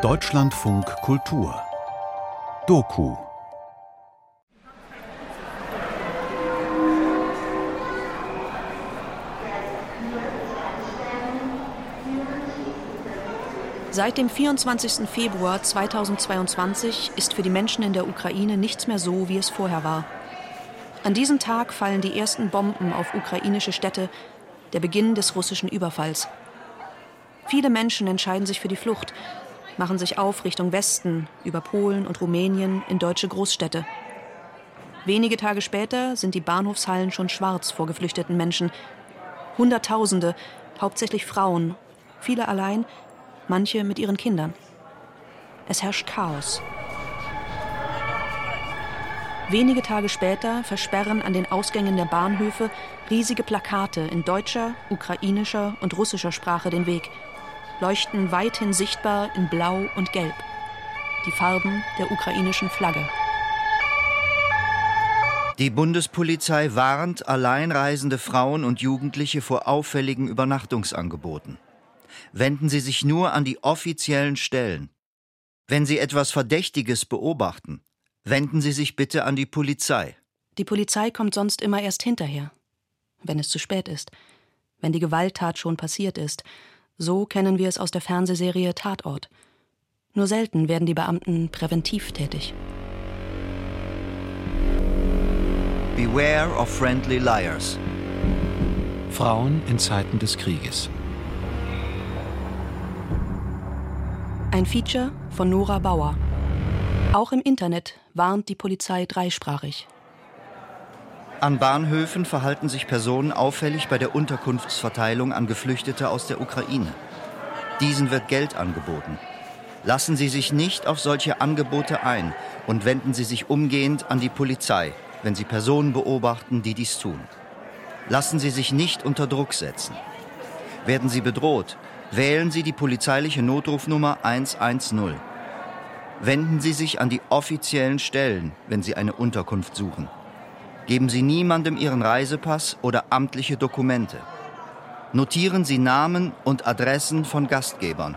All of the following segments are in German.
Deutschlandfunk Kultur Doku Seit dem 24. Februar 2022 ist für die Menschen in der Ukraine nichts mehr so, wie es vorher war. An diesem Tag fallen die ersten Bomben auf ukrainische Städte, der Beginn des russischen Überfalls. Viele Menschen entscheiden sich für die Flucht, machen sich auf Richtung Westen, über Polen und Rumänien in deutsche Großstädte. Wenige Tage später sind die Bahnhofshallen schon schwarz vor geflüchteten Menschen. Hunderttausende, hauptsächlich Frauen, viele allein, manche mit ihren Kindern. Es herrscht Chaos. Wenige Tage später versperren an den Ausgängen der Bahnhöfe riesige Plakate in deutscher, ukrainischer und russischer Sprache den Weg, leuchten weithin sichtbar in Blau und Gelb, die Farben der ukrainischen Flagge. Die Bundespolizei warnt alleinreisende Frauen und Jugendliche vor auffälligen Übernachtungsangeboten. Wenden Sie sich nur an die offiziellen Stellen. Wenn Sie etwas Verdächtiges beobachten, Wenden Sie sich bitte an die Polizei. Die Polizei kommt sonst immer erst hinterher, wenn es zu spät ist, wenn die Gewalttat schon passiert ist. So kennen wir es aus der Fernsehserie Tatort. Nur selten werden die Beamten präventiv tätig. Beware of friendly liars. Frauen in Zeiten des Krieges. Ein Feature von Nora Bauer. Auch im Internet warnt die Polizei dreisprachig. An Bahnhöfen verhalten sich Personen auffällig bei der Unterkunftsverteilung an Geflüchtete aus der Ukraine. Diesen wird Geld angeboten. Lassen Sie sich nicht auf solche Angebote ein und wenden Sie sich umgehend an die Polizei, wenn Sie Personen beobachten, die dies tun. Lassen Sie sich nicht unter Druck setzen. Werden Sie bedroht, wählen Sie die polizeiliche Notrufnummer 110. Wenden Sie sich an die offiziellen Stellen, wenn Sie eine Unterkunft suchen. Geben Sie niemandem Ihren Reisepass oder amtliche Dokumente. Notieren Sie Namen und Adressen von Gastgebern.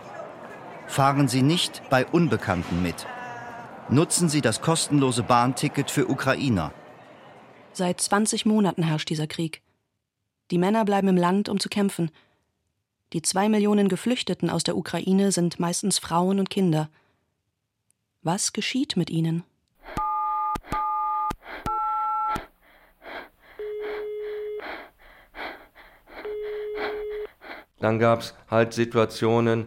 Fahren Sie nicht bei Unbekannten mit. Nutzen Sie das kostenlose Bahnticket für Ukrainer. Seit 20 Monaten herrscht dieser Krieg. Die Männer bleiben im Land, um zu kämpfen. Die zwei Millionen Geflüchteten aus der Ukraine sind meistens Frauen und Kinder. Was geschieht mit ihnen? Dann gab es halt Situationen,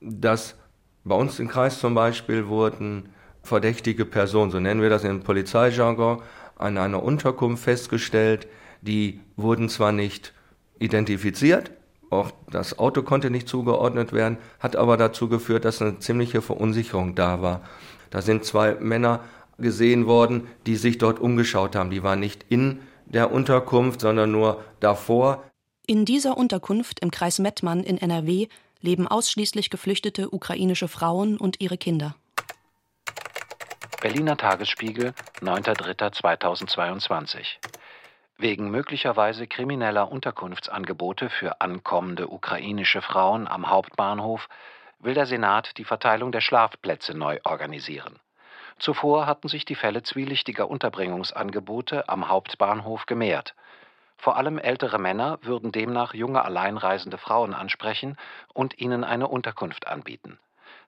dass bei uns im Kreis zum Beispiel wurden verdächtige Personen, so nennen wir das im Polizeijargon, an einer Unterkunft festgestellt. Die wurden zwar nicht identifiziert, auch das Auto konnte nicht zugeordnet werden, hat aber dazu geführt, dass eine ziemliche Verunsicherung da war. Da sind zwei Männer gesehen worden, die sich dort umgeschaut haben. Die waren nicht in der Unterkunft, sondern nur davor. In dieser Unterkunft im Kreis Mettmann in NRW leben ausschließlich geflüchtete ukrainische Frauen und ihre Kinder. Berliner Tagesspiegel, 9.3.2022 Wegen möglicherweise krimineller Unterkunftsangebote für ankommende ukrainische Frauen am Hauptbahnhof will der Senat die Verteilung der Schlafplätze neu organisieren. Zuvor hatten sich die Fälle zwielichtiger Unterbringungsangebote am Hauptbahnhof gemehrt. Vor allem ältere Männer würden demnach junge alleinreisende Frauen ansprechen und ihnen eine Unterkunft anbieten.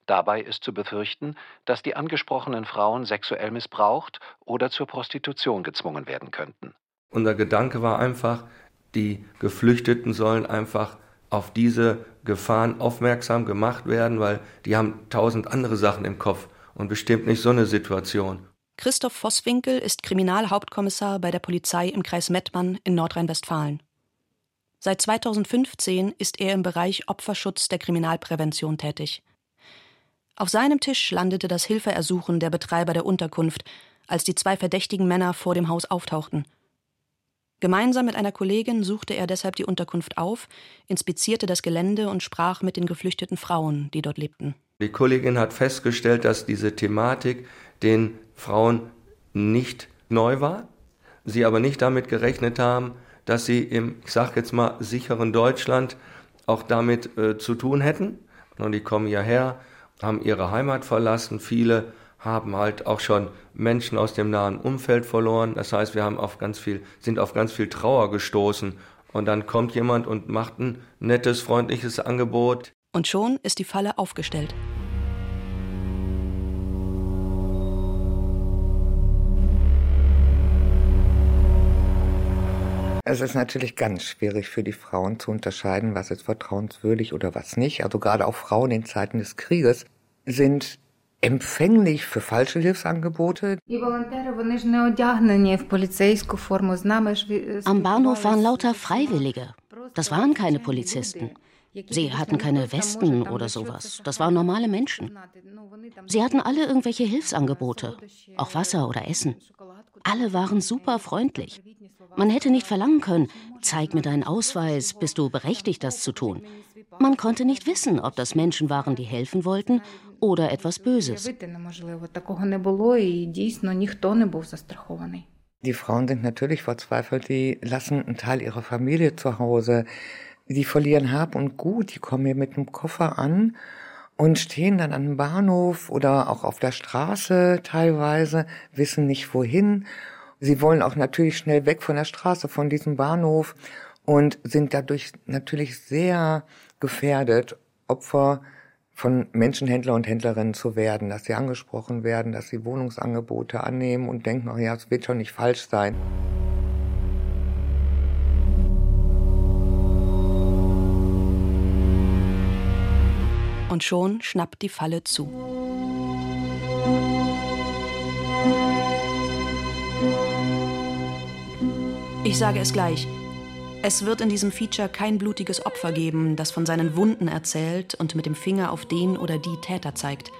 Dabei ist zu befürchten, dass die angesprochenen Frauen sexuell missbraucht oder zur Prostitution gezwungen werden könnten. Unser Gedanke war einfach, die Geflüchteten sollen einfach auf diese Gefahren aufmerksam gemacht werden, weil die haben tausend andere Sachen im Kopf und bestimmt nicht so eine Situation. Christoph Vosswinkel ist Kriminalhauptkommissar bei der Polizei im Kreis Mettmann in Nordrhein-Westfalen. Seit 2015 ist er im Bereich Opferschutz der Kriminalprävention tätig. Auf seinem Tisch landete das Hilfeersuchen der Betreiber der Unterkunft, als die zwei verdächtigen Männer vor dem Haus auftauchten. Gemeinsam mit einer Kollegin suchte er deshalb die Unterkunft auf, inspizierte das Gelände und sprach mit den geflüchteten Frauen, die dort lebten. Die Kollegin hat festgestellt, dass diese Thematik den Frauen nicht neu war, sie aber nicht damit gerechnet haben, dass sie im, ich sage jetzt mal, sicheren Deutschland auch damit äh, zu tun hätten Und die kommen hierher, haben ihre Heimat verlassen. Viele haben halt auch schon Menschen aus dem nahen Umfeld verloren. Das heißt, wir haben auf ganz viel, sind auf ganz viel Trauer gestoßen. Und dann kommt jemand und macht ein nettes, freundliches Angebot. Und schon ist die Falle aufgestellt. Es ist natürlich ganz schwierig für die Frauen zu unterscheiden, was ist vertrauenswürdig oder was nicht. Also gerade auch Frauen in Zeiten des Krieges sind empfänglich für falsche Hilfsangebote. Am Bahnhof waren lauter Freiwillige. Das waren keine Polizisten. Sie hatten keine Westen oder sowas. Das waren normale Menschen. Sie hatten alle irgendwelche Hilfsangebote, auch Wasser oder Essen. Alle waren super freundlich. Man hätte nicht verlangen können, zeig mir deinen Ausweis, bist du berechtigt, das zu tun. Man konnte nicht wissen, ob das Menschen waren, die helfen wollten oder etwas Böses. Die Frauen sind natürlich verzweifelt, die lassen einen Teil ihrer Familie zu Hause, die verlieren Hab und Gut, die kommen hier mit einem Koffer an und stehen dann am Bahnhof oder auch auf der Straße teilweise, wissen nicht wohin. Sie wollen auch natürlich schnell weg von der Straße, von diesem Bahnhof und sind dadurch natürlich sehr gefährdet, Opfer von Menschenhändler und Händlerinnen zu werden, dass sie angesprochen werden, dass sie Wohnungsangebote annehmen und denken, oh ja, es wird schon nicht falsch sein. Und schon schnappt die Falle zu. Ich sage es gleich. Es wird in diesem Feature kein blutiges Opfer geben, das von seinen Wunden erzählt und mit dem Finger auf den oder die Täter zeigt.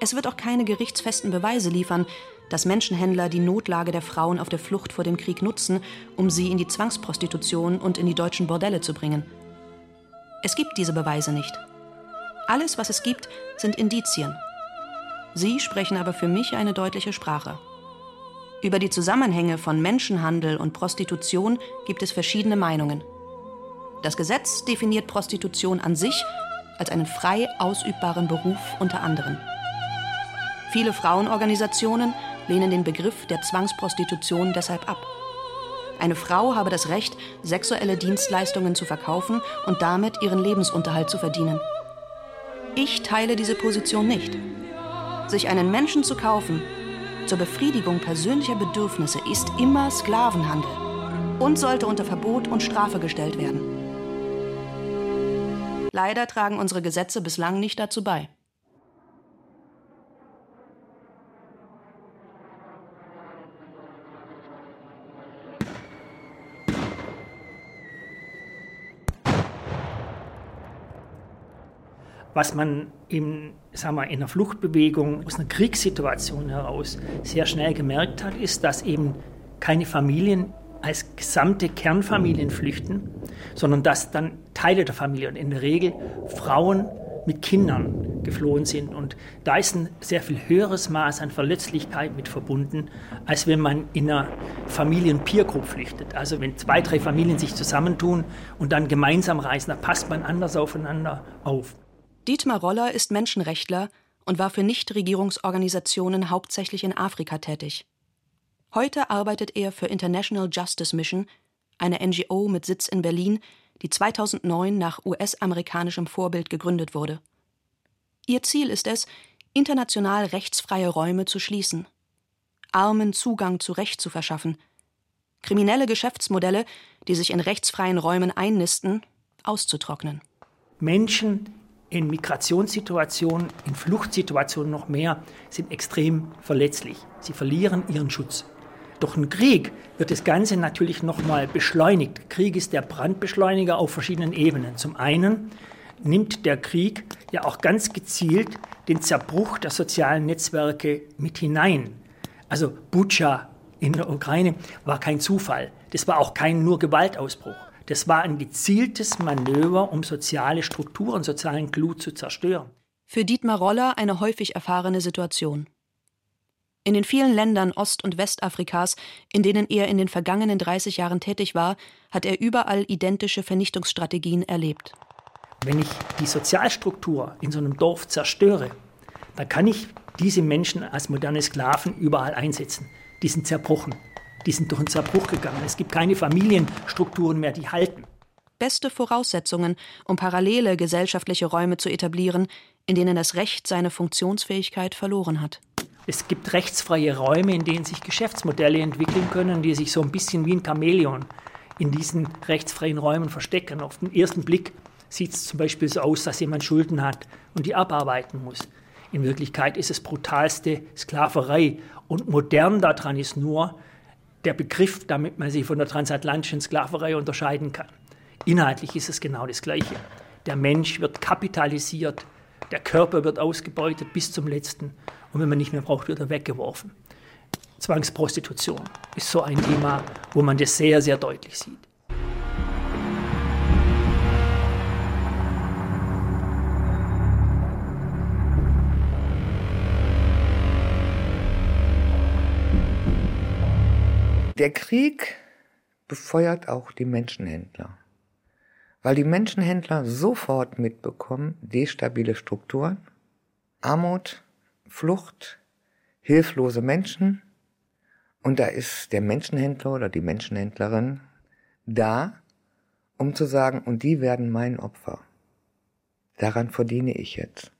Es wird auch keine gerichtsfesten Beweise liefern, dass Menschenhändler die Notlage der Frauen auf der Flucht vor dem Krieg nutzen, um sie in die Zwangsprostitution und in die deutschen Bordelle zu bringen. Es gibt diese Beweise nicht. Alles, was es gibt, sind Indizien. Sie sprechen aber für mich eine deutliche Sprache. Über die Zusammenhänge von Menschenhandel und Prostitution gibt es verschiedene Meinungen. Das Gesetz definiert Prostitution an sich als einen frei ausübbaren Beruf unter anderem. Viele Frauenorganisationen lehnen den Begriff der Zwangsprostitution deshalb ab. Eine Frau habe das Recht, sexuelle Dienstleistungen zu verkaufen und damit ihren Lebensunterhalt zu verdienen. Ich teile diese Position nicht. Sich einen Menschen zu kaufen, zur Befriedigung persönlicher Bedürfnisse ist immer Sklavenhandel und sollte unter Verbot und Strafe gestellt werden. Leider tragen unsere Gesetze bislang nicht dazu bei. Was man im, sagen wir, in einer Fluchtbewegung aus einer Kriegssituation heraus sehr schnell gemerkt hat, ist, dass eben keine Familien als gesamte Kernfamilien flüchten, sondern dass dann Teile der Familie und in der Regel Frauen mit Kindern geflohen sind. Und da ist ein sehr viel höheres Maß an Verletzlichkeit mit verbunden, als wenn man in einer Familien-Peer-Group flüchtet. Also wenn zwei, drei Familien sich zusammentun und dann gemeinsam reisen, da passt man anders aufeinander auf. Dietmar Roller ist Menschenrechtler und war für Nichtregierungsorganisationen hauptsächlich in Afrika tätig. Heute arbeitet er für International Justice Mission, eine NGO mit Sitz in Berlin, die 2009 nach US-amerikanischem Vorbild gegründet wurde. Ihr Ziel ist es, international rechtsfreie Räume zu schließen, Armen Zugang zu Recht zu verschaffen, kriminelle Geschäftsmodelle, die sich in rechtsfreien Räumen einnisten, auszutrocknen. Menschen in Migrationssituationen, in Fluchtsituationen noch mehr, sind extrem verletzlich. Sie verlieren ihren Schutz. Durch einen Krieg wird das Ganze natürlich nochmal beschleunigt. Krieg ist der Brandbeschleuniger auf verschiedenen Ebenen. Zum einen nimmt der Krieg ja auch ganz gezielt den Zerbruch der sozialen Netzwerke mit hinein. Also Butscha in der Ukraine war kein Zufall. Das war auch kein nur Gewaltausbruch. Das war ein gezieltes Manöver, um soziale Strukturen, sozialen Clou zu zerstören. Für Dietmar Roller eine häufig erfahrene Situation. In den vielen Ländern Ost- und Westafrikas, in denen er in den vergangenen 30 Jahren tätig war, hat er überall identische Vernichtungsstrategien erlebt. Wenn ich die Sozialstruktur in so einem Dorf zerstöre, dann kann ich diese Menschen als moderne Sklaven überall einsetzen. Die sind zerbrochen. Die sind durch einen Zerbruch gegangen. Es gibt keine Familienstrukturen mehr, die halten. Beste Voraussetzungen, um parallele gesellschaftliche Räume zu etablieren, in denen das Recht seine Funktionsfähigkeit verloren hat. Es gibt rechtsfreie Räume, in denen sich Geschäftsmodelle entwickeln können, die sich so ein bisschen wie ein Chamäleon in diesen rechtsfreien Räumen verstecken. Auf den ersten Blick sieht es zum Beispiel so aus, dass jemand Schulden hat und die abarbeiten muss. In Wirklichkeit ist es brutalste Sklaverei. Und modern daran ist nur der Begriff, damit man sie von der transatlantischen Sklaverei unterscheiden kann. Inhaltlich ist es genau das Gleiche. Der Mensch wird kapitalisiert, der Körper wird ausgebeutet bis zum letzten und wenn man nicht mehr braucht, wird er weggeworfen. Zwangsprostitution ist so ein Thema, wo man das sehr, sehr deutlich sieht. Der Krieg befeuert auch die Menschenhändler, weil die Menschenhändler sofort mitbekommen, destabile Strukturen, Armut, Flucht, hilflose Menschen und da ist der Menschenhändler oder die Menschenhändlerin da, um zu sagen, und die werden mein Opfer. Daran verdiene ich jetzt.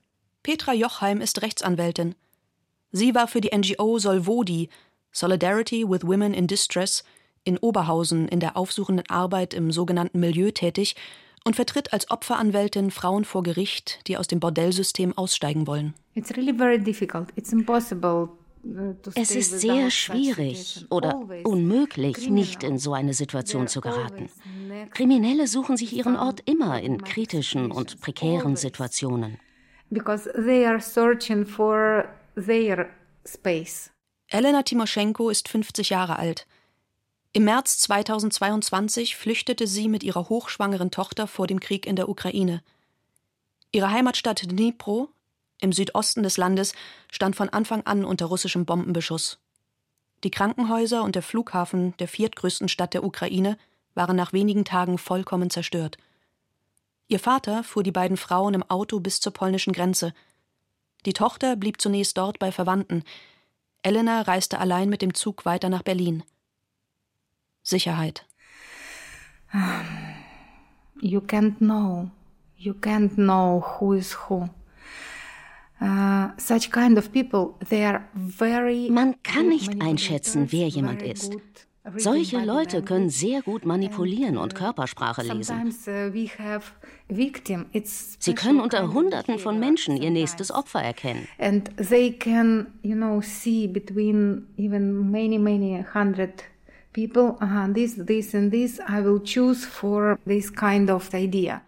Petra Jochheim ist Rechtsanwältin. Sie war für die NGO Solvodi Solidarity with Women in Distress in Oberhausen in der aufsuchenden Arbeit im sogenannten Milieu tätig und vertritt als Opferanwältin Frauen vor Gericht, die aus dem Bordellsystem aussteigen wollen. Uh, es ist sehr schwierig oder unmöglich, nicht in so eine Situation zu geraten. Kriminelle suchen sich ihren Ort immer in kritischen und prekären Situationen. Because they are searching for their space. Elena Timoschenko ist 50 Jahre alt. Im März 2022 flüchtete sie mit ihrer hochschwangeren Tochter vor dem Krieg in der Ukraine. Ihre Heimatstadt Dnipro im Südosten des Landes stand von Anfang an unter russischem Bombenbeschuss. Die Krankenhäuser und der Flughafen der viertgrößten Stadt der Ukraine waren nach wenigen Tagen vollkommen zerstört. Ihr Vater fuhr die beiden Frauen im Auto bis zur polnischen Grenze. Die Tochter blieb zunächst dort bei Verwandten, Elena reiste allein mit dem Zug weiter nach Berlin. Sicherheit. You can't know. You can't know who is who. Uh, such kind of people, they are very Man kann nicht einschätzen, wer jemand ist. Solche Leute können sehr gut manipulieren und Körpersprache lesen. Uh, Sie können unter Hunderten von Menschen ihr nächstes Opfer erkennen. And they can, you know, see between even many, many hundred people, uh, this, this and this, I will choose for this kind of idea.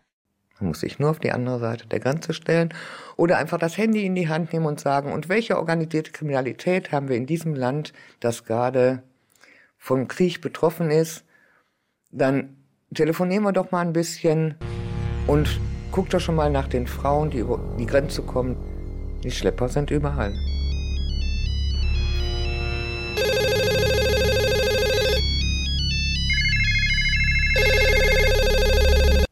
Man muss sich nur auf die andere Seite der Grenze stellen oder einfach das Handy in die Hand nehmen und sagen, und welche organisierte Kriminalität haben wir in diesem Land, das gerade vom Krieg betroffen ist, dann telefonieren wir doch mal ein bisschen und guck doch schon mal nach den Frauen, die über die Grenze kommen. Die Schlepper sind überall.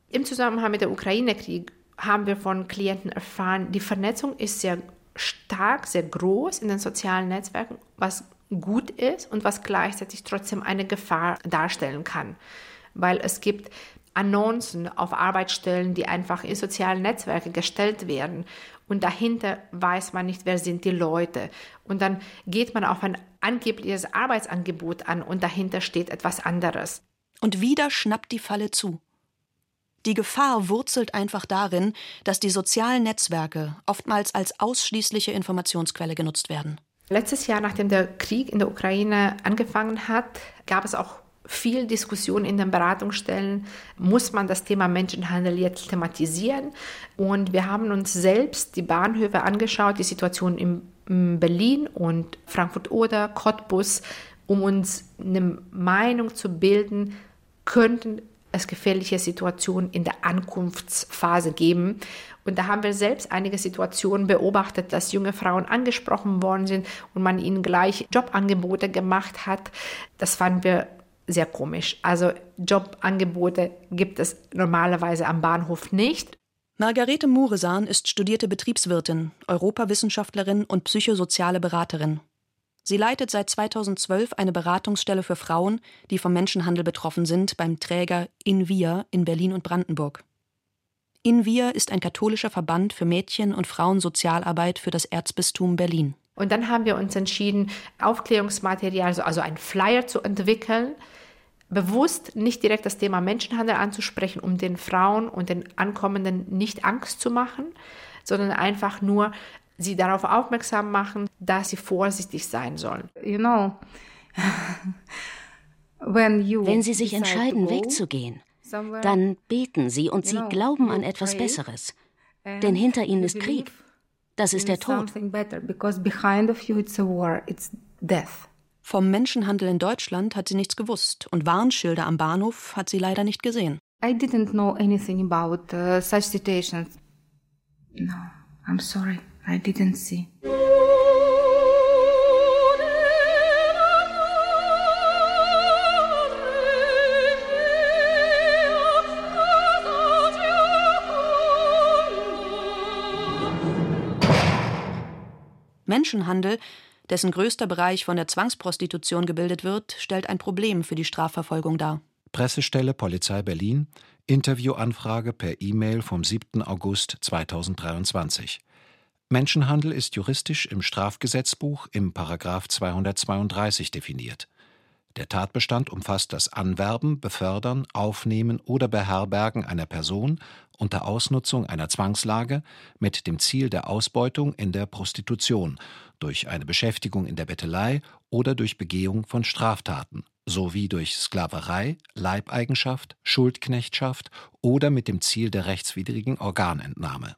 Im Zusammenhang mit dem Ukraine-Krieg haben wir von Klienten erfahren, die Vernetzung ist sehr stark, sehr groß in den sozialen Netzwerken, was gut ist und was gleichzeitig trotzdem eine Gefahr darstellen kann. Weil es gibt Annoncen auf Arbeitsstellen, die einfach in sozialen Netzwerke gestellt werden. Und dahinter weiß man nicht, wer sind die Leute. Und dann geht man auf ein angebliches Arbeitsangebot an und dahinter steht etwas anderes. Und wieder schnappt die Falle zu. Die Gefahr wurzelt einfach darin, dass die sozialen Netzwerke oftmals als ausschließliche Informationsquelle genutzt werden. Letztes Jahr, nachdem der Krieg in der Ukraine angefangen hat, gab es auch viel Diskussion in den Beratungsstellen, muss man das Thema Menschenhandel jetzt thematisieren. Und wir haben uns selbst die Bahnhöfe angeschaut, die Situation in Berlin und Frankfurt oder Cottbus, um uns eine Meinung zu bilden, könnten es gefährliche Situationen in der Ankunftsphase geben. Und da haben wir selbst einige Situationen beobachtet, dass junge Frauen angesprochen worden sind und man ihnen gleich Jobangebote gemacht hat. Das fanden wir sehr komisch. Also Jobangebote gibt es normalerweise am Bahnhof nicht. Margarete Muresan ist studierte Betriebswirtin, Europawissenschaftlerin und psychosoziale Beraterin. Sie leitet seit 2012 eine Beratungsstelle für Frauen, die vom Menschenhandel betroffen sind, beim Träger Invia in Berlin und Brandenburg. Invia ist ein katholischer Verband für Mädchen- und Frauensozialarbeit für das Erzbistum Berlin. Und dann haben wir uns entschieden, Aufklärungsmaterial, also einen Flyer zu entwickeln, bewusst nicht direkt das Thema Menschenhandel anzusprechen, um den Frauen und den Ankommenden nicht Angst zu machen, sondern einfach nur sie darauf aufmerksam machen, dass sie vorsichtig sein sollen. You know, Wenn sie sich entscheiden, wegzugehen, dann beten sie und sie glauben an etwas Besseres. Denn hinter ihnen ist Krieg. Das ist der Tod. Vom Menschenhandel in Deutschland hat sie nichts gewusst und Warnschilder am Bahnhof hat sie leider nicht gesehen. I didn't know anything about uh, such situations. No, I'm sorry, I didn't see. Menschenhandel, dessen größter Bereich von der Zwangsprostitution gebildet wird, stellt ein Problem für die Strafverfolgung dar. Pressestelle Polizei Berlin, Interviewanfrage per E-Mail vom 7. August 2023. Menschenhandel ist juristisch im Strafgesetzbuch im Paragraf 232 definiert. Der Tatbestand umfasst das Anwerben, Befördern, Aufnehmen oder Beherbergen einer Person unter Ausnutzung einer Zwangslage mit dem Ziel der Ausbeutung in der Prostitution, durch eine Beschäftigung in der Bettelei oder durch Begehung von Straftaten, sowie durch Sklaverei, Leibeigenschaft, Schuldknechtschaft oder mit dem Ziel der rechtswidrigen Organentnahme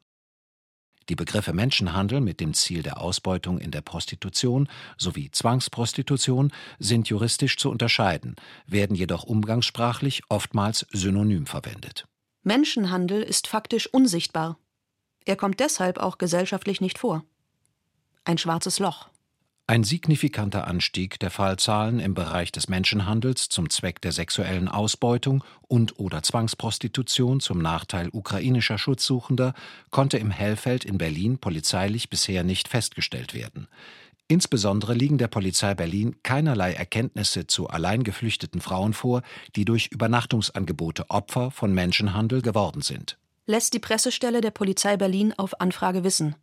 die Begriffe Menschenhandel mit dem Ziel der Ausbeutung in der Prostitution sowie Zwangsprostitution sind juristisch zu unterscheiden, werden jedoch umgangssprachlich oftmals synonym verwendet. Menschenhandel ist faktisch unsichtbar. Er kommt deshalb auch gesellschaftlich nicht vor. Ein schwarzes Loch. Ein signifikanter Anstieg der Fallzahlen im Bereich des Menschenhandels zum Zweck der sexuellen Ausbeutung und/oder Zwangsprostitution zum Nachteil ukrainischer Schutzsuchender konnte im Hellfeld in Berlin polizeilich bisher nicht festgestellt werden. Insbesondere liegen der Polizei Berlin keinerlei Erkenntnisse zu allein geflüchteten Frauen vor, die durch Übernachtungsangebote Opfer von Menschenhandel geworden sind. Lässt die Pressestelle der Polizei Berlin auf Anfrage wissen.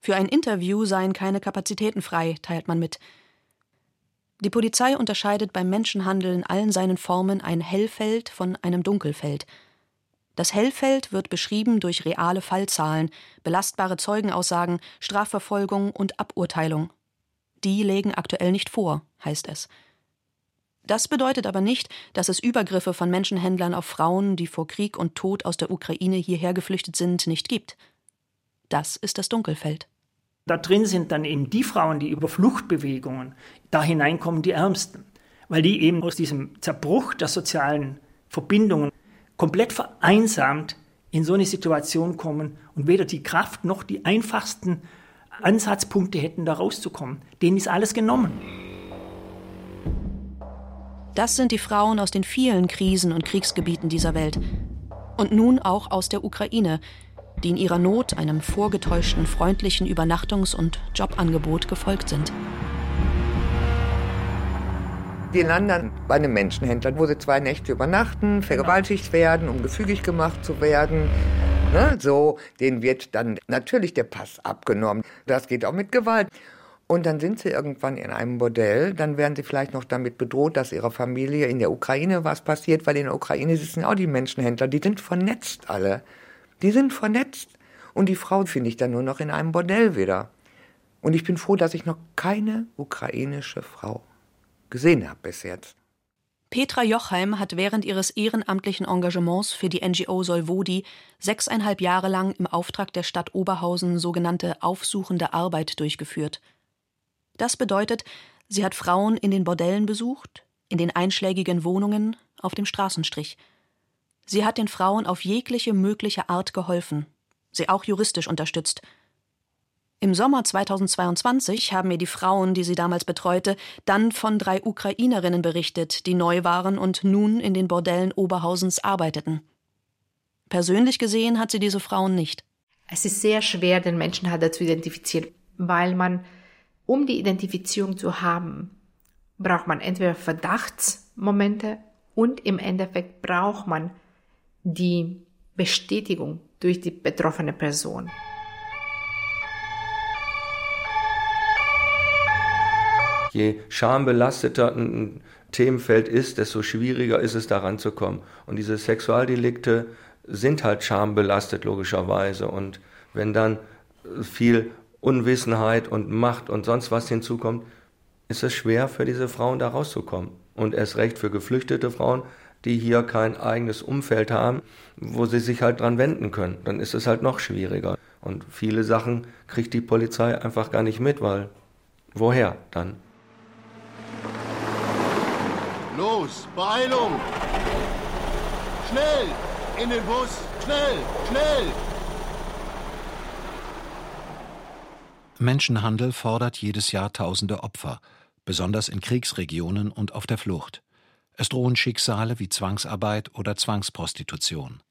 Für ein Interview seien keine Kapazitäten frei, teilt man mit. Die Polizei unterscheidet beim Menschenhandel in allen seinen Formen ein Hellfeld von einem Dunkelfeld. Das Hellfeld wird beschrieben durch reale Fallzahlen, belastbare Zeugenaussagen, Strafverfolgung und Aburteilung. Die legen aktuell nicht vor, heißt es. Das bedeutet aber nicht, dass es Übergriffe von Menschenhändlern auf Frauen, die vor Krieg und Tod aus der Ukraine hierher geflüchtet sind, nicht gibt. Das ist das Dunkelfeld. Da drin sind dann eben die Frauen, die über Fluchtbewegungen, da hineinkommen die Ärmsten, weil die eben aus diesem Zerbruch der sozialen Verbindungen komplett vereinsamt in so eine Situation kommen und weder die Kraft noch die einfachsten Ansatzpunkte hätten, da rauszukommen. Denen ist alles genommen. Das sind die Frauen aus den vielen Krisen und Kriegsgebieten dieser Welt. Und nun auch aus der Ukraine, die in ihrer Not einem vorgetäuschten freundlichen Übernachtungs- und Jobangebot gefolgt sind. Die landen bei einem Menschenhändler, wo sie zwei Nächte übernachten, vergewaltigt werden, um gefügig gemacht zu werden. Ne, so, denen wird dann natürlich der Pass abgenommen. Das geht auch mit Gewalt. Und dann sind sie irgendwann in einem Bordell, dann werden sie vielleicht noch damit bedroht, dass ihrer Familie in der Ukraine was passiert, weil in der Ukraine sitzen auch die Menschenhändler, die sind vernetzt alle. Die sind vernetzt. Und die Frau finde ich dann nur noch in einem Bordell wieder. Und ich bin froh, dass ich noch keine ukrainische Frau gesehen habe bis jetzt. Petra Jochheim hat während ihres ehrenamtlichen Engagements für die NGO Solvodi sechseinhalb Jahre lang im Auftrag der Stadt Oberhausen sogenannte aufsuchende Arbeit durchgeführt. Das bedeutet, sie hat Frauen in den Bordellen besucht, in den einschlägigen Wohnungen, auf dem Straßenstrich – Sie hat den Frauen auf jegliche mögliche Art geholfen, sie auch juristisch unterstützt. Im Sommer 2022 haben mir die Frauen, die sie damals betreute, dann von drei Ukrainerinnen berichtet, die neu waren und nun in den Bordellen Oberhausens arbeiteten. Persönlich gesehen hat sie diese Frauen nicht. Es ist sehr schwer, den Menschenhandel zu identifizieren, weil man, um die Identifizierung zu haben, braucht man entweder Verdachtsmomente und im Endeffekt braucht man die Bestätigung durch die betroffene Person. Je schambelasteter ein Themenfeld ist, desto schwieriger ist es daran zu kommen. Und diese Sexualdelikte sind halt schambelastet logischerweise. Und wenn dann viel Unwissenheit und Macht und sonst was hinzukommt, ist es schwer für diese Frauen da rauszukommen. Und erst recht für geflüchtete Frauen, die hier kein eigenes Umfeld haben, wo sie sich halt dran wenden können. Dann ist es halt noch schwieriger. Und viele Sachen kriegt die Polizei einfach gar nicht mit, weil woher dann? Los, Beeilung! Schnell! In den Bus! Schnell! Schnell! Menschenhandel fordert jedes Jahr tausende Opfer, besonders in Kriegsregionen und auf der Flucht. Es drohen Schicksale wie Zwangsarbeit oder Zwangsprostitution.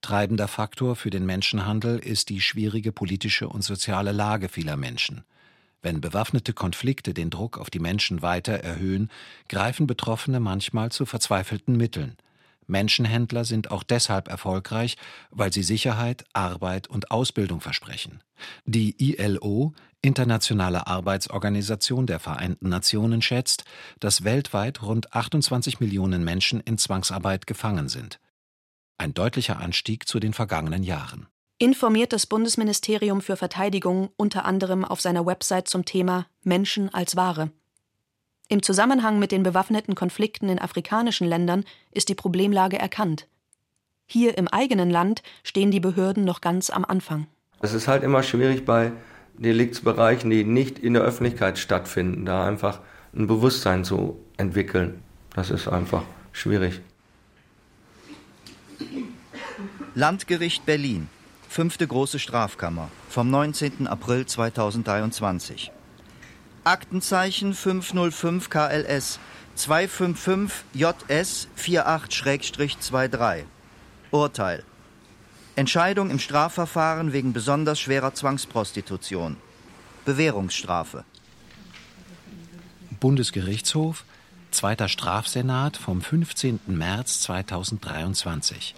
Treibender Faktor für den Menschenhandel ist die schwierige politische und soziale Lage vieler Menschen. Wenn bewaffnete Konflikte den Druck auf die Menschen weiter erhöhen, greifen Betroffene manchmal zu verzweifelten Mitteln. Menschenhändler sind auch deshalb erfolgreich, weil sie Sicherheit, Arbeit und Ausbildung versprechen. Die ILO, Internationale Arbeitsorganisation der Vereinten Nationen, schätzt, dass weltweit rund 28 Millionen Menschen in Zwangsarbeit gefangen sind. Ein deutlicher Anstieg zu den vergangenen Jahren. Informiert das Bundesministerium für Verteidigung unter anderem auf seiner Website zum Thema Menschen als Ware. Im Zusammenhang mit den bewaffneten Konflikten in afrikanischen Ländern ist die Problemlage erkannt. Hier im eigenen Land stehen die Behörden noch ganz am Anfang. Es ist halt immer schwierig bei Deliktsbereichen, die nicht in der Öffentlichkeit stattfinden, da einfach ein Bewusstsein zu entwickeln. Das ist einfach schwierig. Landgericht Berlin, fünfte große Strafkammer, vom 19. April 2023. Aktenzeichen 505 KLS 255 JS 48-23. Urteil. Entscheidung im Strafverfahren wegen besonders schwerer Zwangsprostitution. Bewährungsstrafe. Bundesgerichtshof, Zweiter Strafsenat vom 15. März 2023.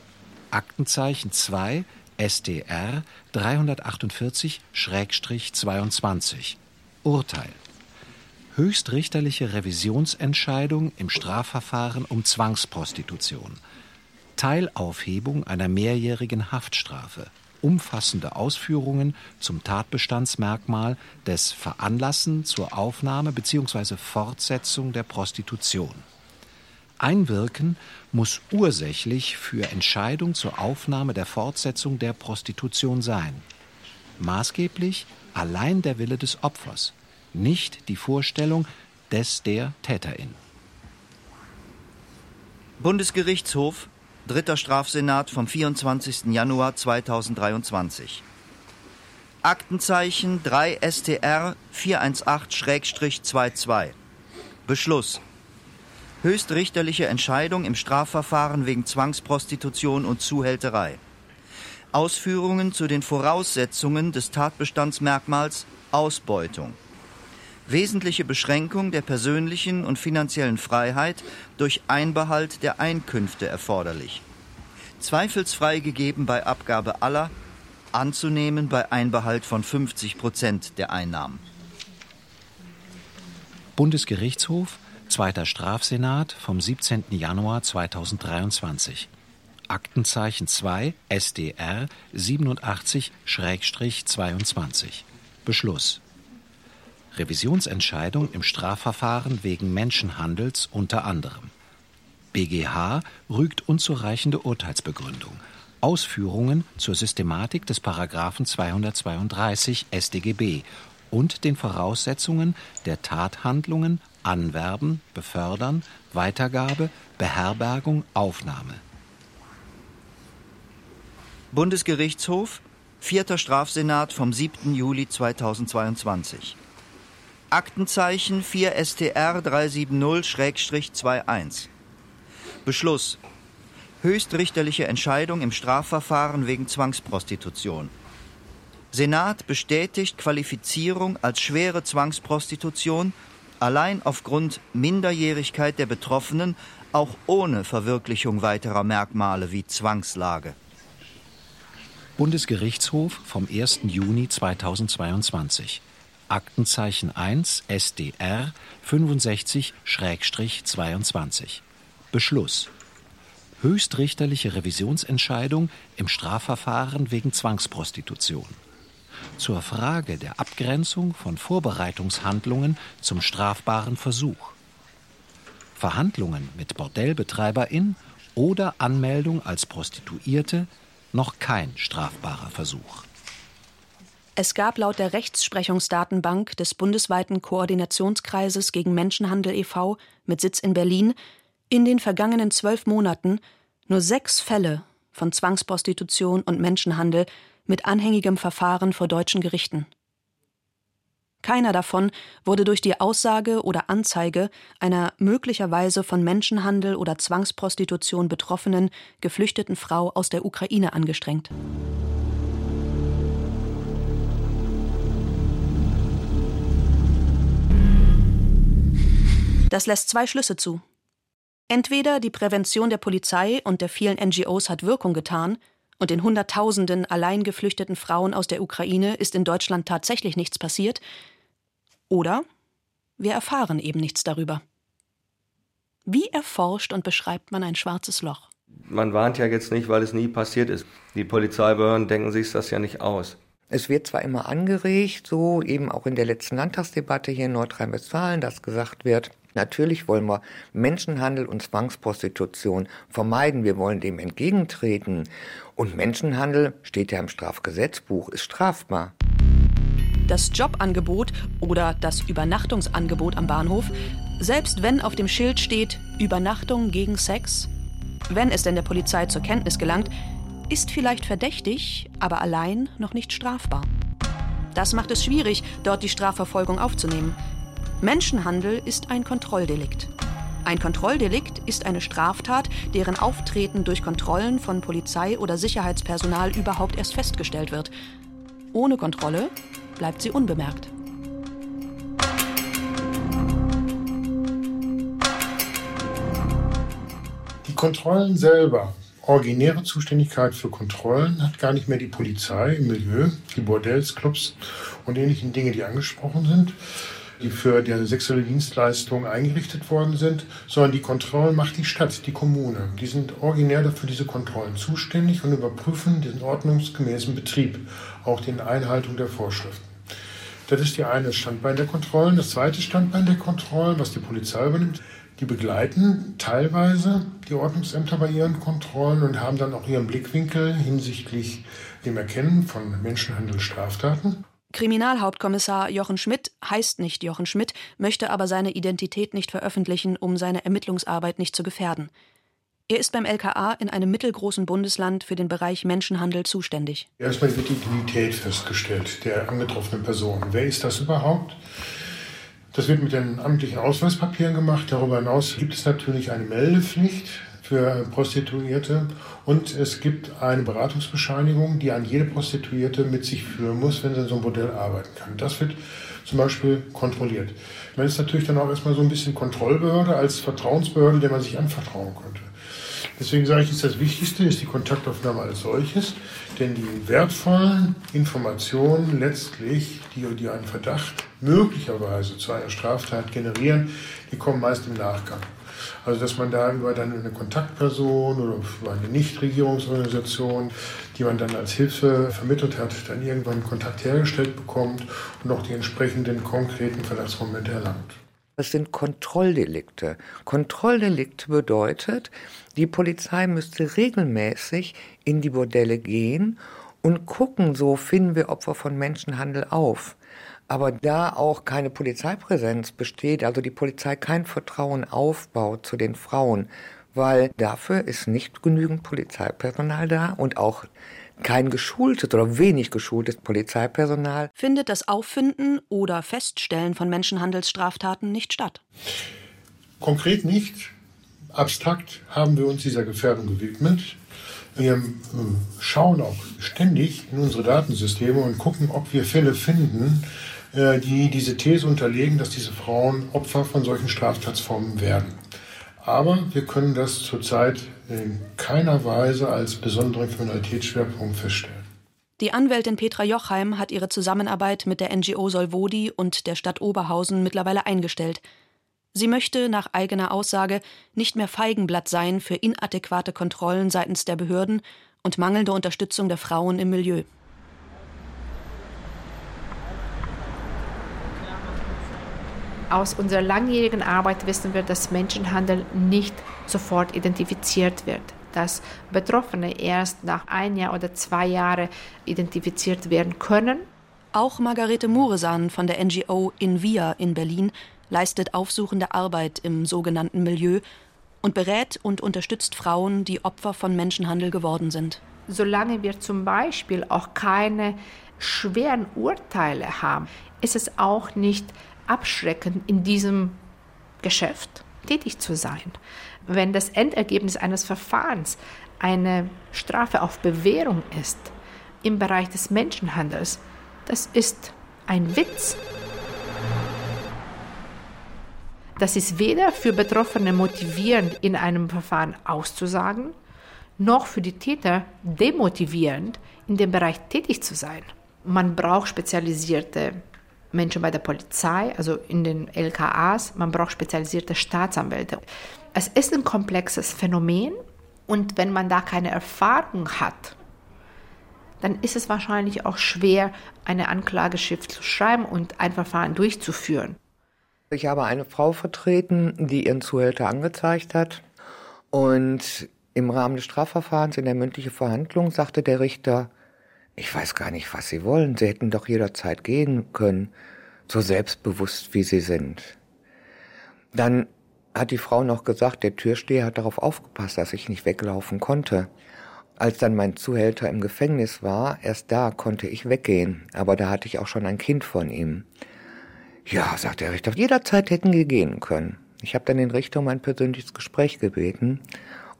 Aktenzeichen 2 SDR 348-22. Urteil höchstrichterliche Revisionsentscheidung im Strafverfahren um Zwangsprostitution, Teilaufhebung einer mehrjährigen Haftstrafe, umfassende Ausführungen zum Tatbestandsmerkmal des Veranlassen zur Aufnahme bzw. Fortsetzung der Prostitution. Einwirken muss ursächlich für Entscheidung zur Aufnahme der Fortsetzung der Prostitution sein. Maßgeblich allein der Wille des Opfers, nicht die Vorstellung des der Täterin. Bundesgerichtshof, dritter Strafsenat vom 24. Januar 2023. Aktenzeichen 3 STR 418-22. Beschluss. Höchstrichterliche Entscheidung im Strafverfahren wegen Zwangsprostitution und Zuhälterei. Ausführungen zu den Voraussetzungen des Tatbestandsmerkmals Ausbeutung wesentliche Beschränkung der persönlichen und finanziellen Freiheit durch Einbehalt der Einkünfte erforderlich. Zweifelsfrei gegeben bei Abgabe aller, anzunehmen bei Einbehalt von 50 Prozent der Einnahmen. Bundesgerichtshof, Zweiter Strafsenat vom 17. Januar 2023. Aktenzeichen 2 SDR 87-22. Beschluss Revisionsentscheidung im Strafverfahren wegen Menschenhandels unter anderem. BGH rügt unzureichende Urteilsbegründung. Ausführungen zur Systematik des Paragraphen 232 StGB und den Voraussetzungen der Tathandlungen Anwerben, Befördern, Weitergabe, Beherbergung, Aufnahme. Bundesgerichtshof, vierter Strafsenat vom 7. Juli 2022. Aktenzeichen 4 STR 370-21. Beschluss. Höchstrichterliche Entscheidung im Strafverfahren wegen Zwangsprostitution. Senat bestätigt Qualifizierung als schwere Zwangsprostitution allein aufgrund Minderjährigkeit der Betroffenen, auch ohne Verwirklichung weiterer Merkmale wie Zwangslage. Bundesgerichtshof vom 1. Juni 2022. Aktenzeichen 1 SDR 65-22. Beschluss. Höchstrichterliche Revisionsentscheidung im Strafverfahren wegen Zwangsprostitution. Zur Frage der Abgrenzung von Vorbereitungshandlungen zum strafbaren Versuch. Verhandlungen mit Bordellbetreiberin oder Anmeldung als Prostituierte noch kein strafbarer Versuch. Es gab laut der Rechtsprechungsdatenbank des bundesweiten Koordinationskreises gegen Menschenhandel e.V. mit Sitz in Berlin in den vergangenen zwölf Monaten nur sechs Fälle von Zwangsprostitution und Menschenhandel mit anhängigem Verfahren vor deutschen Gerichten. Keiner davon wurde durch die Aussage oder Anzeige einer möglicherweise von Menschenhandel oder Zwangsprostitution betroffenen, geflüchteten Frau aus der Ukraine angestrengt. Das lässt zwei Schlüsse zu. Entweder die Prävention der Polizei und der vielen NGOs hat Wirkung getan, und den Hunderttausenden allein geflüchteten Frauen aus der Ukraine ist in Deutschland tatsächlich nichts passiert, oder wir erfahren eben nichts darüber. Wie erforscht und beschreibt man ein schwarzes Loch? Man warnt ja jetzt nicht, weil es nie passiert ist. Die Polizeibehörden denken sich das ja nicht aus. Es wird zwar immer angeregt, so eben auch in der letzten Landtagsdebatte hier in Nordrhein-Westfalen, dass gesagt wird, natürlich wollen wir Menschenhandel und Zwangsprostitution vermeiden, wir wollen dem entgegentreten. Und Menschenhandel steht ja im Strafgesetzbuch, ist strafbar. Das Jobangebot oder das Übernachtungsangebot am Bahnhof, selbst wenn auf dem Schild steht Übernachtung gegen Sex, wenn es denn der Polizei zur Kenntnis gelangt, ist vielleicht verdächtig, aber allein noch nicht strafbar. Das macht es schwierig, dort die Strafverfolgung aufzunehmen. Menschenhandel ist ein Kontrolldelikt. Ein Kontrolldelikt ist eine Straftat, deren Auftreten durch Kontrollen von Polizei oder Sicherheitspersonal überhaupt erst festgestellt wird. Ohne Kontrolle bleibt sie unbemerkt. Die Kontrollen selber originäre Zuständigkeit für Kontrollen hat gar nicht mehr die Polizei im Milieu, die Bordells, Clubs und ähnlichen Dinge, die angesprochen sind, die für die sexuelle Dienstleistung eingerichtet worden sind, sondern die Kontrollen macht die Stadt, die Kommune. Die sind originär dafür diese Kontrollen zuständig und überprüfen den ordnungsgemäßen Betrieb, auch die Einhaltung der Vorschriften. Das ist die eine Standbein der Kontrollen. Das zweite Standbein der Kontrollen, was die Polizei übernimmt, die begleiten teilweise die Ordnungsämter bei ihren Kontrollen und haben dann auch ihren Blickwinkel hinsichtlich dem Erkennen von Menschenhandelsstraftaten. Kriminalhauptkommissar Jochen Schmidt heißt nicht Jochen Schmidt, möchte aber seine Identität nicht veröffentlichen, um seine Ermittlungsarbeit nicht zu gefährden. Er ist beim LKA in einem mittelgroßen Bundesland für den Bereich Menschenhandel zuständig. Erstmal wird die Identität festgestellt der angetroffenen Person. Wer ist das überhaupt? Das wird mit den amtlichen Ausweispapieren gemacht. Darüber hinaus gibt es natürlich eine Meldepflicht für Prostituierte und es gibt eine Beratungsbescheinigung, die an jede Prostituierte mit sich führen muss, wenn sie in so einem Modell arbeiten kann. Das wird zum Beispiel kontrolliert. Man ist natürlich dann auch erstmal so ein bisschen Kontrollbehörde als Vertrauensbehörde, der man sich anvertrauen könnte. Deswegen sage ich, ist das Wichtigste ist die Kontaktaufnahme als solches, denn die wertvollen Informationen letztlich, die, die einen Verdacht möglicherweise zu einer Straftat generieren, die kommen meist im Nachgang. Also dass man da über dann eine Kontaktperson oder über eine Nichtregierungsorganisation, die man dann als Hilfe vermittelt hat, dann irgendwann Kontakt hergestellt bekommt und auch die entsprechenden konkreten Verdachtsmomente erlangt. Das sind Kontrolldelikte. Kontrolldelikte bedeutet, die Polizei müsste regelmäßig in die Bordelle gehen und gucken, so finden wir Opfer von Menschenhandel auf. Aber da auch keine Polizeipräsenz besteht, also die Polizei kein Vertrauen aufbaut zu den Frauen, weil dafür ist nicht genügend Polizeipersonal da und auch kein geschultes oder wenig geschultes Polizeipersonal. Findet das Auffinden oder Feststellen von Menschenhandelsstraftaten nicht statt? Konkret nicht. abstrakt haben wir uns dieser Gefährdung gewidmet. Wir ähm, schauen auch ständig in unsere Datensysteme und gucken, ob wir Fälle finden, äh, die diese These unterlegen, dass diese Frauen Opfer von solchen Straftatsformen werden. Aber wir können das zurzeit in keiner Weise als besonderen Kriminalitätsschwerpunkt feststellen. Die Anwältin Petra Jochheim hat ihre Zusammenarbeit mit der NGO Solvodi und der Stadt Oberhausen mittlerweile eingestellt. Sie möchte nach eigener Aussage nicht mehr Feigenblatt sein für inadäquate Kontrollen seitens der Behörden und mangelnde Unterstützung der Frauen im Milieu. Aus unserer langjährigen Arbeit wissen wir, dass Menschenhandel nicht sofort identifiziert wird, dass Betroffene erst nach ein Jahr oder zwei Jahren identifiziert werden können. Auch Margarete Muresan von der NGO Invia in Berlin leistet aufsuchende Arbeit im sogenannten Milieu und berät und unterstützt Frauen, die Opfer von Menschenhandel geworden sind. Solange wir zum Beispiel auch keine schweren Urteile haben, ist es auch nicht abschreckend, in diesem Geschäft tätig zu sein. Wenn das Endergebnis eines Verfahrens eine Strafe auf Bewährung ist im Bereich des Menschenhandels, das ist ein Witz. Das ist weder für Betroffene motivierend, in einem Verfahren auszusagen, noch für die Täter demotivierend, in dem Bereich tätig zu sein. Man braucht spezialisierte Menschen bei der Polizei, also in den LKAs, man braucht spezialisierte Staatsanwälte. Es ist ein komplexes Phänomen und wenn man da keine Erfahrung hat, dann ist es wahrscheinlich auch schwer, eine Anklageschrift zu schreiben und ein Verfahren durchzuführen. Ich habe eine Frau vertreten, die ihren Zuhälter angezeigt hat und im Rahmen des Strafverfahrens in der mündlichen Verhandlung sagte der Richter, ich weiß gar nicht, was Sie wollen. Sie hätten doch jederzeit gehen können, so selbstbewusst wie Sie sind. Dann hat die Frau noch gesagt, der Türsteher hat darauf aufgepasst, dass ich nicht weglaufen konnte. Als dann mein Zuhälter im Gefängnis war, erst da konnte ich weggehen, aber da hatte ich auch schon ein Kind von ihm. Ja, sagt der Richter, jederzeit hätten wir gehen können. Ich habe dann den Richter um ein persönliches Gespräch gebeten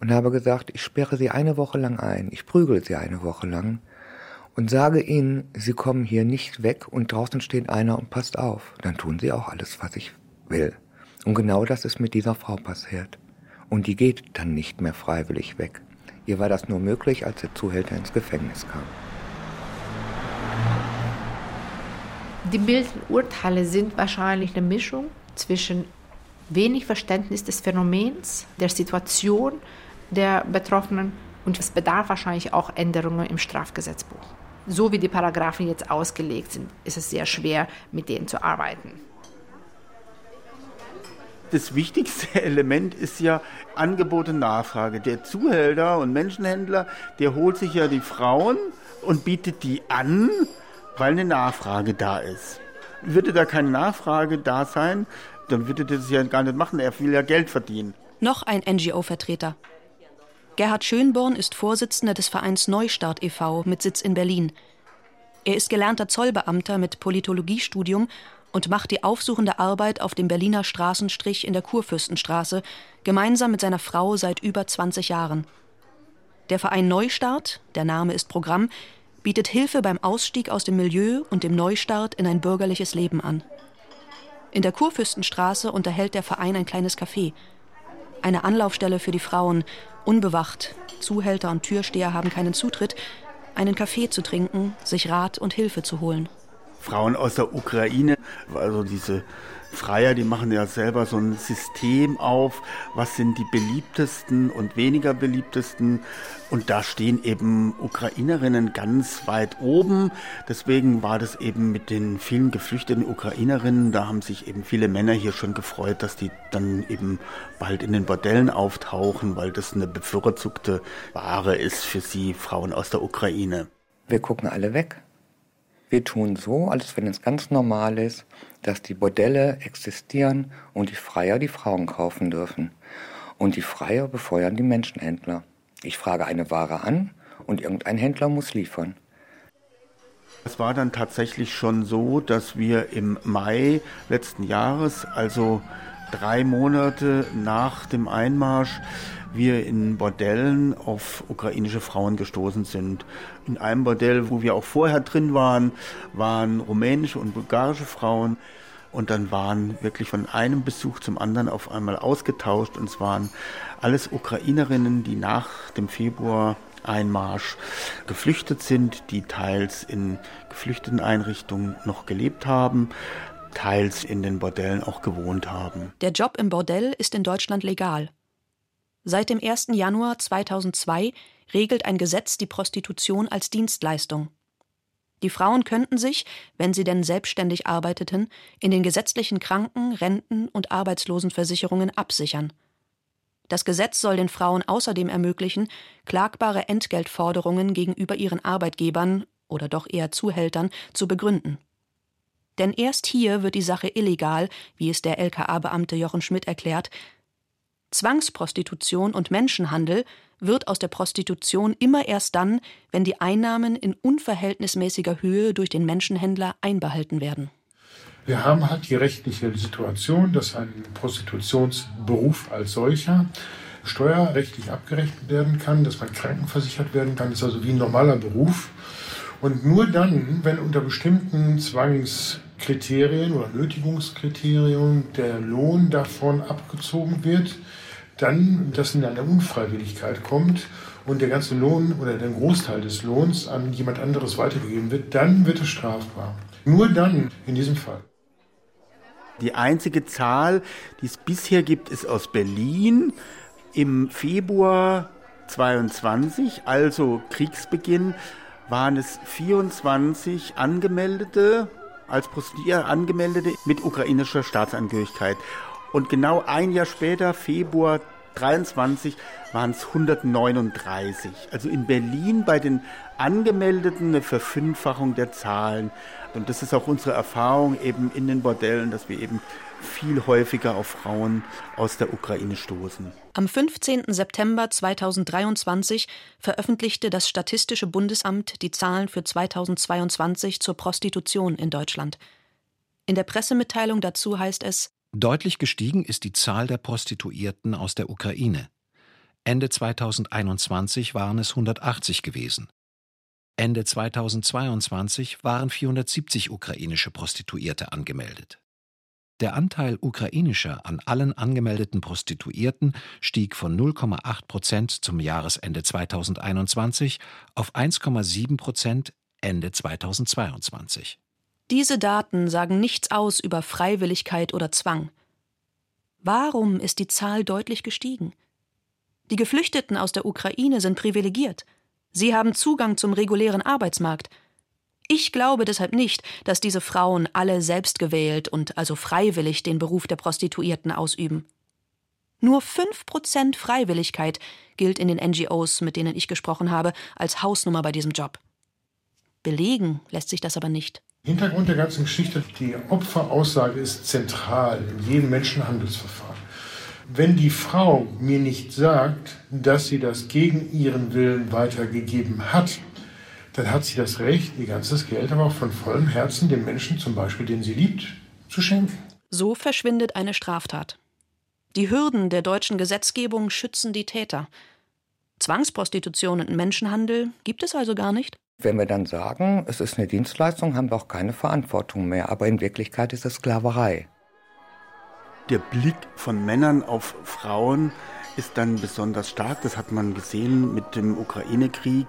und habe gesagt, ich sperre Sie eine Woche lang ein, ich prügel Sie eine Woche lang und sage ihnen, sie kommen hier nicht weg und draußen steht einer und passt auf. Dann tun sie auch alles, was ich will. Und genau das ist mit dieser Frau passiert. Und die geht dann nicht mehr freiwillig weg. Ihr war das nur möglich, als der Zuhälter ins Gefängnis kam. Die milden Urteile sind wahrscheinlich eine Mischung zwischen wenig Verständnis des Phänomens, der Situation der Betroffenen und es bedarf wahrscheinlich auch Änderungen im Strafgesetzbuch so wie die Paragraphen jetzt ausgelegt sind, ist es sehr schwer, mit denen zu arbeiten. Das wichtigste Element ist ja Angebot und Nachfrage. Der Zuhälter und Menschenhändler, der holt sich ja die Frauen und bietet die an, weil eine Nachfrage da ist. Würde da keine Nachfrage da sein, dann würde das ja gar nicht machen. Er will ja Geld verdienen. Noch ein NGO-Vertreter. Gerhard Schönborn ist Vorsitzender des Vereins Neustart e.V. mit Sitz in Berlin. Er ist gelernter Zollbeamter mit Politologiestudium und macht die aufsuchende Arbeit auf dem Berliner Straßenstrich in der Kurfürstenstraße gemeinsam mit seiner Frau seit über 20 Jahren. Der Verein Neustart, der Name ist Programm, bietet Hilfe beim Ausstieg aus dem Milieu und dem Neustart in ein bürgerliches Leben an. In der Kurfürstenstraße unterhält der Verein ein kleines Café, eine Anlaufstelle für die Frauen, unbewacht. Zuhälter und Türsteher haben keinen Zutritt, einen Kaffee zu trinken, sich Rat und Hilfe zu holen. Frauen aus der Ukraine, also diese Freier, die machen ja selber so ein System auf, was sind die beliebtesten und weniger beliebtesten. Und da stehen eben Ukrainerinnen ganz weit oben. Deswegen war das eben mit den vielen geflüchteten Ukrainerinnen, da haben sich eben viele Männer hier schon gefreut, dass die dann eben bald in den Bordellen auftauchen, weil das eine bevorzugte Ware ist für sie, Frauen aus der Ukraine. Wir gucken alle weg. Wir tun so, als wenn es ganz normal ist, dass die Bordelle existieren und die Freier die Frauen kaufen dürfen. Und die Freier befeuern die Menschenhändler. Ich frage eine Ware an und irgendein Händler muss liefern. Es war dann tatsächlich schon so, dass wir im Mai letzten Jahres, also drei Monate nach dem Einmarsch wir in Bordellen auf ukrainische Frauen gestoßen sind. In einem Bordell, wo wir auch vorher drin waren, waren rumänische und bulgarische Frauen. Und dann waren wirklich von einem Besuch zum anderen auf einmal ausgetauscht. Und es waren alles Ukrainerinnen, die nach dem Februar Einmarsch geflüchtet sind, die teils in geflüchteten Einrichtungen noch gelebt haben, teils in den Bordellen auch gewohnt haben. Der Job im Bordell ist in Deutschland legal. Seit dem 1. Januar 2002 regelt ein Gesetz die Prostitution als Dienstleistung. Die Frauen könnten sich, wenn sie denn selbstständig arbeiteten, in den gesetzlichen Kranken-, Renten- und Arbeitslosenversicherungen absichern. Das Gesetz soll den Frauen außerdem ermöglichen, klagbare Entgeltforderungen gegenüber ihren Arbeitgebern oder doch eher Zuhältern zu begründen. Denn erst hier wird die Sache illegal, wie es der LKA-Beamte Jochen Schmidt erklärt, Zwangsprostitution und Menschenhandel wird aus der Prostitution immer erst dann, wenn die Einnahmen in unverhältnismäßiger Höhe durch den Menschenhändler einbehalten werden. Wir haben halt die rechtliche Situation, dass ein Prostitutionsberuf als solcher steuerrechtlich abgerechnet werden kann, dass man krankenversichert werden kann. Das ist also wie ein normaler Beruf. Und nur dann, wenn unter bestimmten Zwangskriterien oder Nötigungskriterien der Lohn davon abgezogen wird, dann das in eine Unfreiwilligkeit kommt und der ganze Lohn oder der Großteil des Lohns an jemand anderes weitergegeben wird, dann wird es strafbar. Nur dann in diesem Fall. Die einzige Zahl, die es bisher gibt, ist aus Berlin im Februar 22, also Kriegsbeginn, waren es 24 Angemeldete als Prostituierte Angemeldete mit ukrainischer Staatsangehörigkeit. Und genau ein Jahr später, Februar 23, waren es 139. Also in Berlin bei den Angemeldeten eine Verfünffachung der Zahlen. Und das ist auch unsere Erfahrung eben in den Bordellen, dass wir eben viel häufiger auf Frauen aus der Ukraine stoßen. Am 15. September 2023 veröffentlichte das Statistische Bundesamt die Zahlen für 2022 zur Prostitution in Deutschland. In der Pressemitteilung dazu heißt es Deutlich gestiegen ist die Zahl der Prostituierten aus der Ukraine. Ende 2021 waren es 180 gewesen. Ende 2022 waren 470 ukrainische Prostituierte angemeldet. Der Anteil ukrainischer an allen angemeldeten Prostituierten stieg von 0,8 Prozent zum Jahresende 2021 auf 1,7 Prozent Ende 2022. Diese Daten sagen nichts aus über Freiwilligkeit oder Zwang. Warum ist die Zahl deutlich gestiegen? Die Geflüchteten aus der Ukraine sind privilegiert. Sie haben Zugang zum regulären Arbeitsmarkt. Ich glaube deshalb nicht, dass diese Frauen alle selbst gewählt und also freiwillig den Beruf der Prostituierten ausüben. Nur 5% Freiwilligkeit gilt in den NGOs, mit denen ich gesprochen habe, als Hausnummer bei diesem Job. Belegen lässt sich das aber nicht. Hintergrund der ganzen Geschichte, die Opferaussage ist zentral in jedem Menschenhandelsverfahren. Wenn die Frau mir nicht sagt, dass sie das gegen ihren Willen weitergegeben hat, dann hat sie das Recht, ihr ganzes Geld aber auch von vollem Herzen dem Menschen, zum Beispiel den sie liebt, zu schenken. So verschwindet eine Straftat. Die Hürden der deutschen Gesetzgebung schützen die Täter. Zwangsprostitution und Menschenhandel gibt es also gar nicht? Wenn wir dann sagen, es ist eine Dienstleistung, haben wir auch keine Verantwortung mehr. Aber in Wirklichkeit ist es Sklaverei. Der Blick von Männern auf Frauen ist dann besonders stark. Das hat man gesehen mit dem Ukraine-Krieg.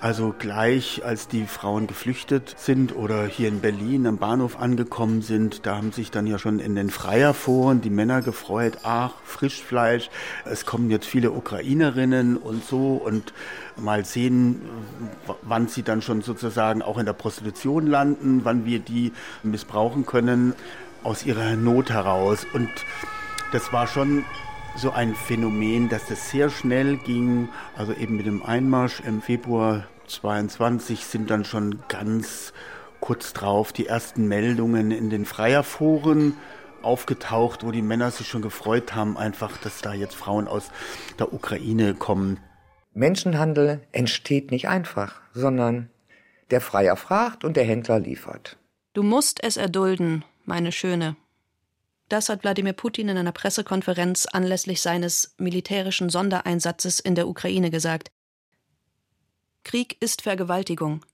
Also gleich als die Frauen geflüchtet sind oder hier in Berlin am Bahnhof angekommen sind, da haben sich dann ja schon in den Freierforen die Männer gefreut, ach, Frischfleisch, es kommen jetzt viele Ukrainerinnen und so und mal sehen, wann sie dann schon sozusagen auch in der Prostitution landen, wann wir die missbrauchen können aus ihrer Not heraus. Und das war schon so ein Phänomen, dass das sehr schnell ging. Also eben mit dem Einmarsch im Februar 22 sind dann schon ganz kurz drauf die ersten Meldungen in den Freierforen aufgetaucht, wo die Männer sich schon gefreut haben, einfach, dass da jetzt Frauen aus der Ukraine kommen. Menschenhandel entsteht nicht einfach, sondern der Freier fragt und der Händler liefert. Du musst es erdulden, meine Schöne. Das hat Wladimir Putin in einer Pressekonferenz anlässlich seines militärischen Sondereinsatzes in der Ukraine gesagt. Krieg ist Vergewaltigung.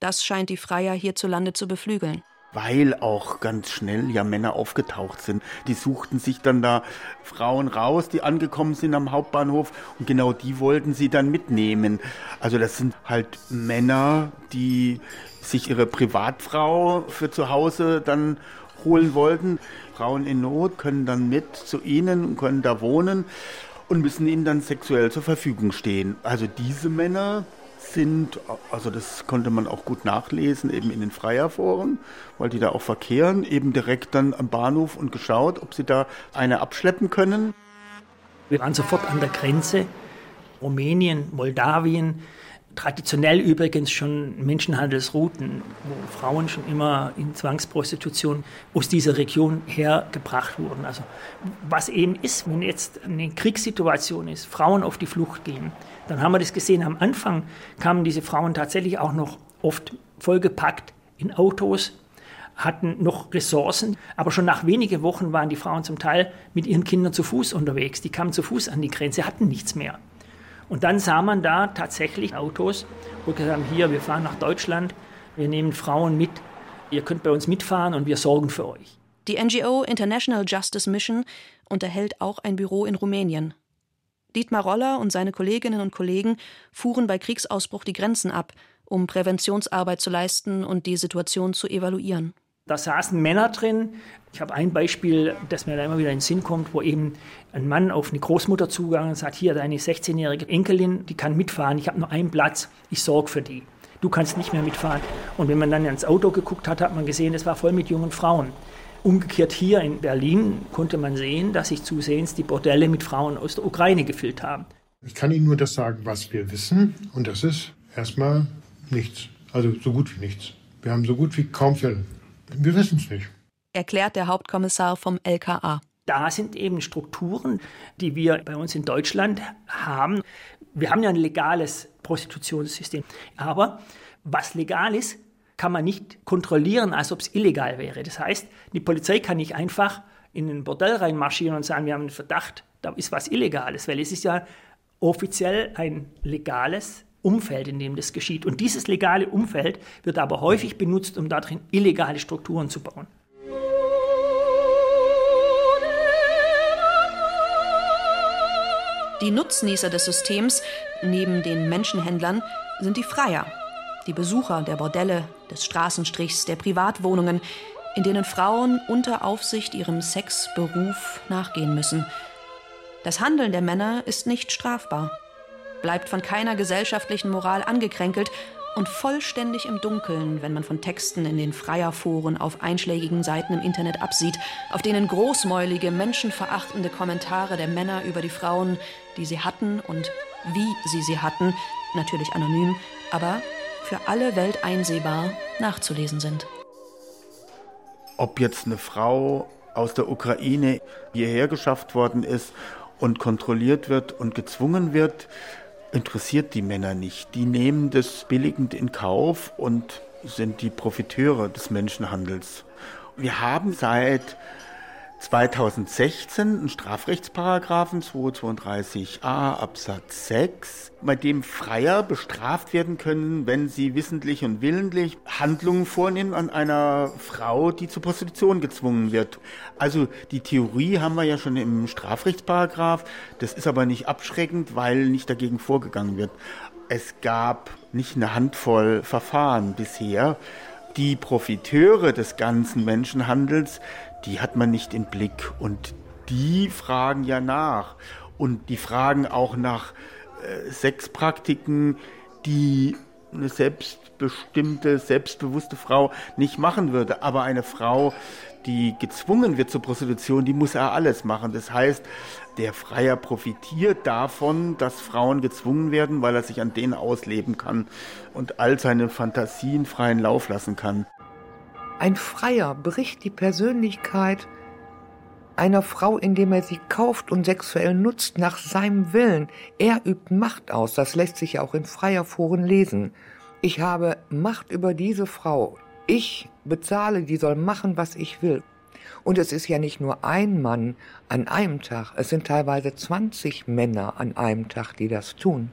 Das scheint die Freier hierzulande zu beflügeln weil auch ganz schnell ja Männer aufgetaucht sind. Die suchten sich dann da Frauen raus, die angekommen sind am Hauptbahnhof und genau die wollten sie dann mitnehmen. Also das sind halt Männer, die sich ihre Privatfrau für zu Hause dann holen wollten. Frauen in Not können dann mit zu ihnen und können da wohnen und müssen ihnen dann sexuell zur Verfügung stehen. Also diese Männer, sind, also das konnte man auch gut nachlesen, eben in den Freierforen, weil die da auch verkehren, eben direkt dann am Bahnhof und geschaut, ob sie da eine abschleppen können. Wir waren sofort an der Grenze, Rumänien, Moldawien, traditionell übrigens schon Menschenhandelsrouten, wo Frauen schon immer in Zwangsprostitution aus dieser Region hergebracht wurden. Also was eben ist, wenn jetzt eine Kriegssituation ist, Frauen auf die Flucht gehen, dann haben wir das gesehen. Am Anfang kamen diese Frauen tatsächlich auch noch oft vollgepackt in Autos, hatten noch Ressourcen, aber schon nach wenigen Wochen waren die Frauen zum Teil mit ihren Kindern zu Fuß unterwegs. Die kamen zu Fuß an die Grenze, hatten nichts mehr. Und dann sah man da tatsächlich Autos, wo gesagt haben, hier, wir fahren nach Deutschland, wir nehmen Frauen mit, ihr könnt bei uns mitfahren und wir sorgen für euch. Die NGO International Justice Mission unterhält auch ein Büro in Rumänien. Dietmar Roller und seine Kolleginnen und Kollegen fuhren bei Kriegsausbruch die Grenzen ab, um Präventionsarbeit zu leisten und die Situation zu evaluieren. Da saßen Männer drin. Ich habe ein Beispiel, das mir da immer wieder in den Sinn kommt, wo eben ein Mann auf eine Großmutter zugegangen und sagt, hier, deine 16-jährige Enkelin, die kann mitfahren, ich habe nur einen Platz, ich sorge für die. Du kannst nicht mehr mitfahren. Und wenn man dann ins Auto geguckt hat, hat man gesehen, es war voll mit jungen Frauen. Umgekehrt hier in Berlin konnte man sehen, dass sich zusehends die Bordelle mit Frauen aus der Ukraine gefüllt haben. Ich kann Ihnen nur das sagen, was wir wissen. Und das ist erstmal nichts. Also so gut wie nichts. Wir haben so gut wie kaum Fälle. Wir wissen es nicht. Erklärt der Hauptkommissar vom LKA. Da sind eben Strukturen, die wir bei uns in Deutschland haben. Wir haben ja ein legales Prostitutionssystem. Aber was legal ist, kann man nicht kontrollieren, als ob es illegal wäre. Das heißt, die Polizei kann nicht einfach in ein Bordell reinmarschieren und sagen, wir haben einen Verdacht, da ist was Illegales, weil es ist ja offiziell ein legales Umfeld, in dem das geschieht. Und dieses legale Umfeld wird aber häufig benutzt, um darin illegale Strukturen zu bauen. Die Nutznießer des Systems, neben den Menschenhändlern, sind die Freier, die Besucher der Bordelle, des Straßenstrichs, der Privatwohnungen, in denen Frauen unter Aufsicht ihrem Sexberuf nachgehen müssen. Das Handeln der Männer ist nicht strafbar, bleibt von keiner gesellschaftlichen Moral angekränkelt und vollständig im Dunkeln, wenn man von Texten in den Freierforen auf einschlägigen Seiten im Internet absieht, auf denen großmäulige, menschenverachtende Kommentare der Männer über die Frauen, die sie hatten und wie sie sie hatten, natürlich anonym, aber für alle Welt einsehbar nachzulesen sind. Ob jetzt eine Frau aus der Ukraine hierher geschafft worden ist und kontrolliert wird und gezwungen wird, interessiert die Männer nicht. Die nehmen das billigend in Kauf und sind die Profiteure des Menschenhandels. Wir haben seit 2016 einen Strafrechtsparagraphen 232a Absatz 6, bei dem Freier bestraft werden können, wenn sie wissentlich und willentlich Handlungen vornehmen an einer Frau, die zur Prostitution gezwungen wird. Also die Theorie haben wir ja schon im Strafrechtsparagraph, das ist aber nicht abschreckend, weil nicht dagegen vorgegangen wird. Es gab nicht eine Handvoll Verfahren bisher. Die Profiteure des ganzen Menschenhandels die hat man nicht im Blick. Und die fragen ja nach. Und die fragen auch nach äh, Sexpraktiken, die eine selbstbestimmte, selbstbewusste Frau nicht machen würde. Aber eine Frau, die gezwungen wird zur Prostitution, die muss ja alles machen. Das heißt, der Freier profitiert davon, dass Frauen gezwungen werden, weil er sich an denen ausleben kann und all seine Fantasien freien Lauf lassen kann. Ein Freier bricht die Persönlichkeit einer Frau, indem er sie kauft und sexuell nutzt, nach seinem Willen. Er übt Macht aus, das lässt sich auch in Freierforen lesen. Ich habe Macht über diese Frau. Ich bezahle, die soll machen, was ich will. Und es ist ja nicht nur ein Mann an einem Tag, es sind teilweise 20 Männer an einem Tag, die das tun.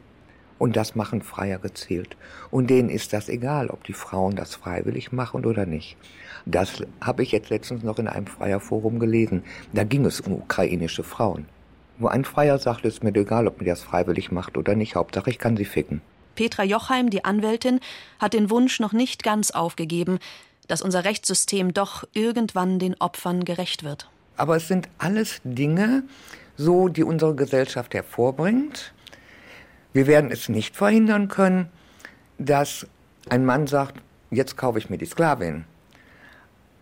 Und das machen Freier gezielt. Und denen ist das egal, ob die Frauen das freiwillig machen oder nicht. Das habe ich jetzt letztens noch in einem Freierforum gelesen. Da ging es um ukrainische Frauen. Wo ein Freier sagt, es ist mir egal, ob mir das freiwillig macht oder nicht, Hauptsache ich kann sie ficken. Petra Jochheim, die Anwältin, hat den Wunsch noch nicht ganz aufgegeben, dass unser Rechtssystem doch irgendwann den Opfern gerecht wird. Aber es sind alles Dinge, so die unsere Gesellschaft hervorbringt. Wir werden es nicht verhindern können, dass ein Mann sagt, jetzt kaufe ich mir die Sklavin.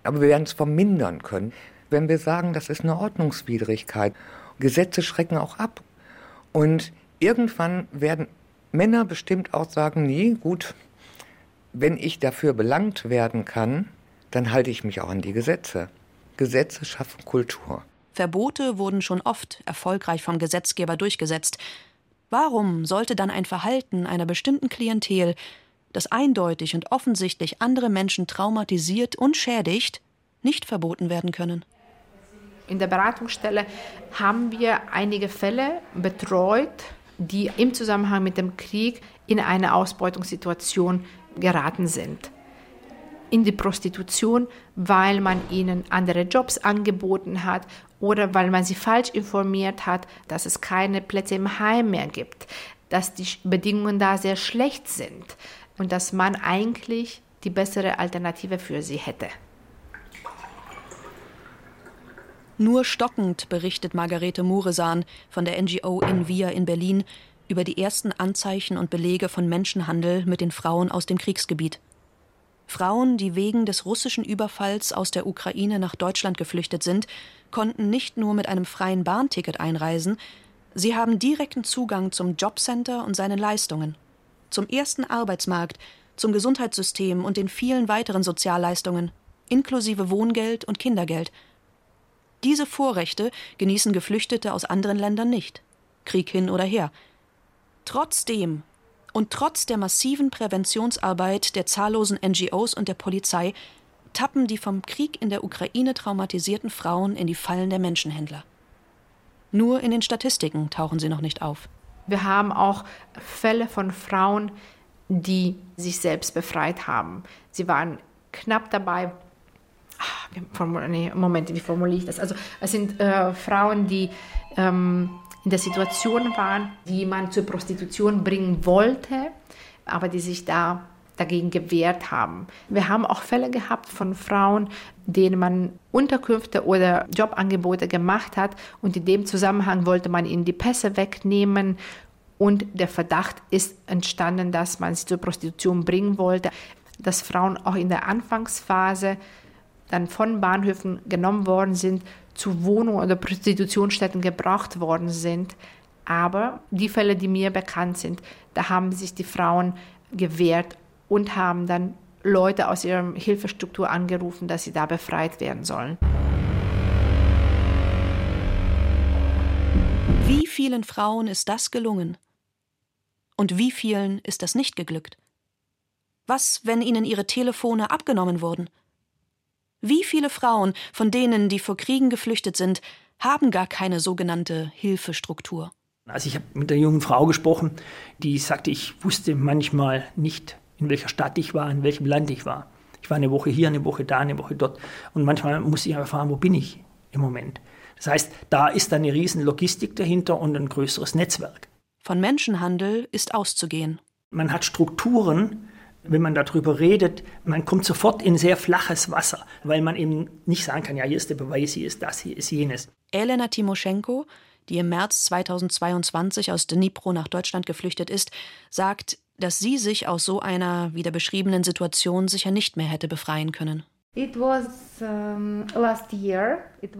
Aber wir werden es vermindern können, wenn wir sagen, das ist eine Ordnungswidrigkeit. Gesetze schrecken auch ab. Und irgendwann werden Männer bestimmt auch sagen, nee, gut, wenn ich dafür belangt werden kann, dann halte ich mich auch an die Gesetze. Gesetze schaffen Kultur. Verbote wurden schon oft erfolgreich vom Gesetzgeber durchgesetzt. Warum sollte dann ein Verhalten einer bestimmten Klientel, das eindeutig und offensichtlich andere Menschen traumatisiert und schädigt, nicht verboten werden können? In der Beratungsstelle haben wir einige Fälle betreut, die im Zusammenhang mit dem Krieg in eine Ausbeutungssituation geraten sind. In die Prostitution, weil man ihnen andere Jobs angeboten hat oder weil man sie falsch informiert hat, dass es keine Plätze im Heim mehr gibt, dass die Bedingungen da sehr schlecht sind und dass man eigentlich die bessere Alternative für sie hätte. Nur stockend berichtet Margarete Muresan von der NGO Envia in Berlin über die ersten Anzeichen und Belege von Menschenhandel mit den Frauen aus dem Kriegsgebiet. Frauen, die wegen des russischen Überfalls aus der Ukraine nach Deutschland geflüchtet sind, konnten nicht nur mit einem freien Bahnticket einreisen, sie haben direkten Zugang zum Jobcenter und seinen Leistungen, zum ersten Arbeitsmarkt, zum Gesundheitssystem und den vielen weiteren Sozialleistungen, inklusive Wohngeld und Kindergeld – diese Vorrechte genießen Geflüchtete aus anderen Ländern nicht. Krieg hin oder her. Trotzdem und trotz der massiven Präventionsarbeit der zahllosen NGOs und der Polizei tappen die vom Krieg in der Ukraine traumatisierten Frauen in die Fallen der Menschenhändler. Nur in den Statistiken tauchen sie noch nicht auf. Wir haben auch Fälle von Frauen, die sich selbst befreit haben. Sie waren knapp dabei, nee, Moment, wie formuliere ich das? Also es sind äh, Frauen, die ähm, in der Situation waren, die man zur Prostitution bringen wollte, aber die sich da dagegen gewehrt haben. Wir haben auch Fälle gehabt von Frauen, denen man Unterkünfte oder Jobangebote gemacht hat und in dem Zusammenhang wollte man ihnen die Pässe wegnehmen und der Verdacht ist entstanden, dass man sie zur Prostitution bringen wollte, dass Frauen auch in der Anfangsphase dann von Bahnhöfen genommen worden sind, zu Wohnungen oder Prostitutionsstätten gebracht worden sind. Aber die Fälle, die mir bekannt sind, da haben sich die Frauen gewehrt und haben dann Leute aus ihrer Hilfestruktur angerufen, dass sie da befreit werden sollen. Wie vielen Frauen ist das gelungen? Und wie vielen ist das nicht geglückt? Was, wenn ihnen ihre Telefone abgenommen wurden? Wie viele Frauen, von denen, die vor Kriegen geflüchtet sind, haben gar keine sogenannte Hilfestruktur? Also ich habe mit einer jungen Frau gesprochen, die sagte, ich wusste manchmal nicht, in welcher Stadt ich war, in welchem Land ich war. Ich war eine Woche hier, eine Woche da, eine Woche dort. Und manchmal musste ich erfahren, wo bin ich im Moment. Das heißt, da ist eine riesen Logistik dahinter und ein größeres Netzwerk. Von Menschenhandel ist auszugehen. Man hat Strukturen, wenn man darüber redet, man kommt sofort in sehr flaches Wasser, weil man eben nicht sagen kann, ja, hier ist der Beweis, hier ist das, hier ist jenes. Elena Timoschenko, die im März 2022 aus Dnipro nach Deutschland geflüchtet ist, sagt, dass sie sich aus so einer wie der beschriebenen Situation sicher nicht mehr hätte befreien können.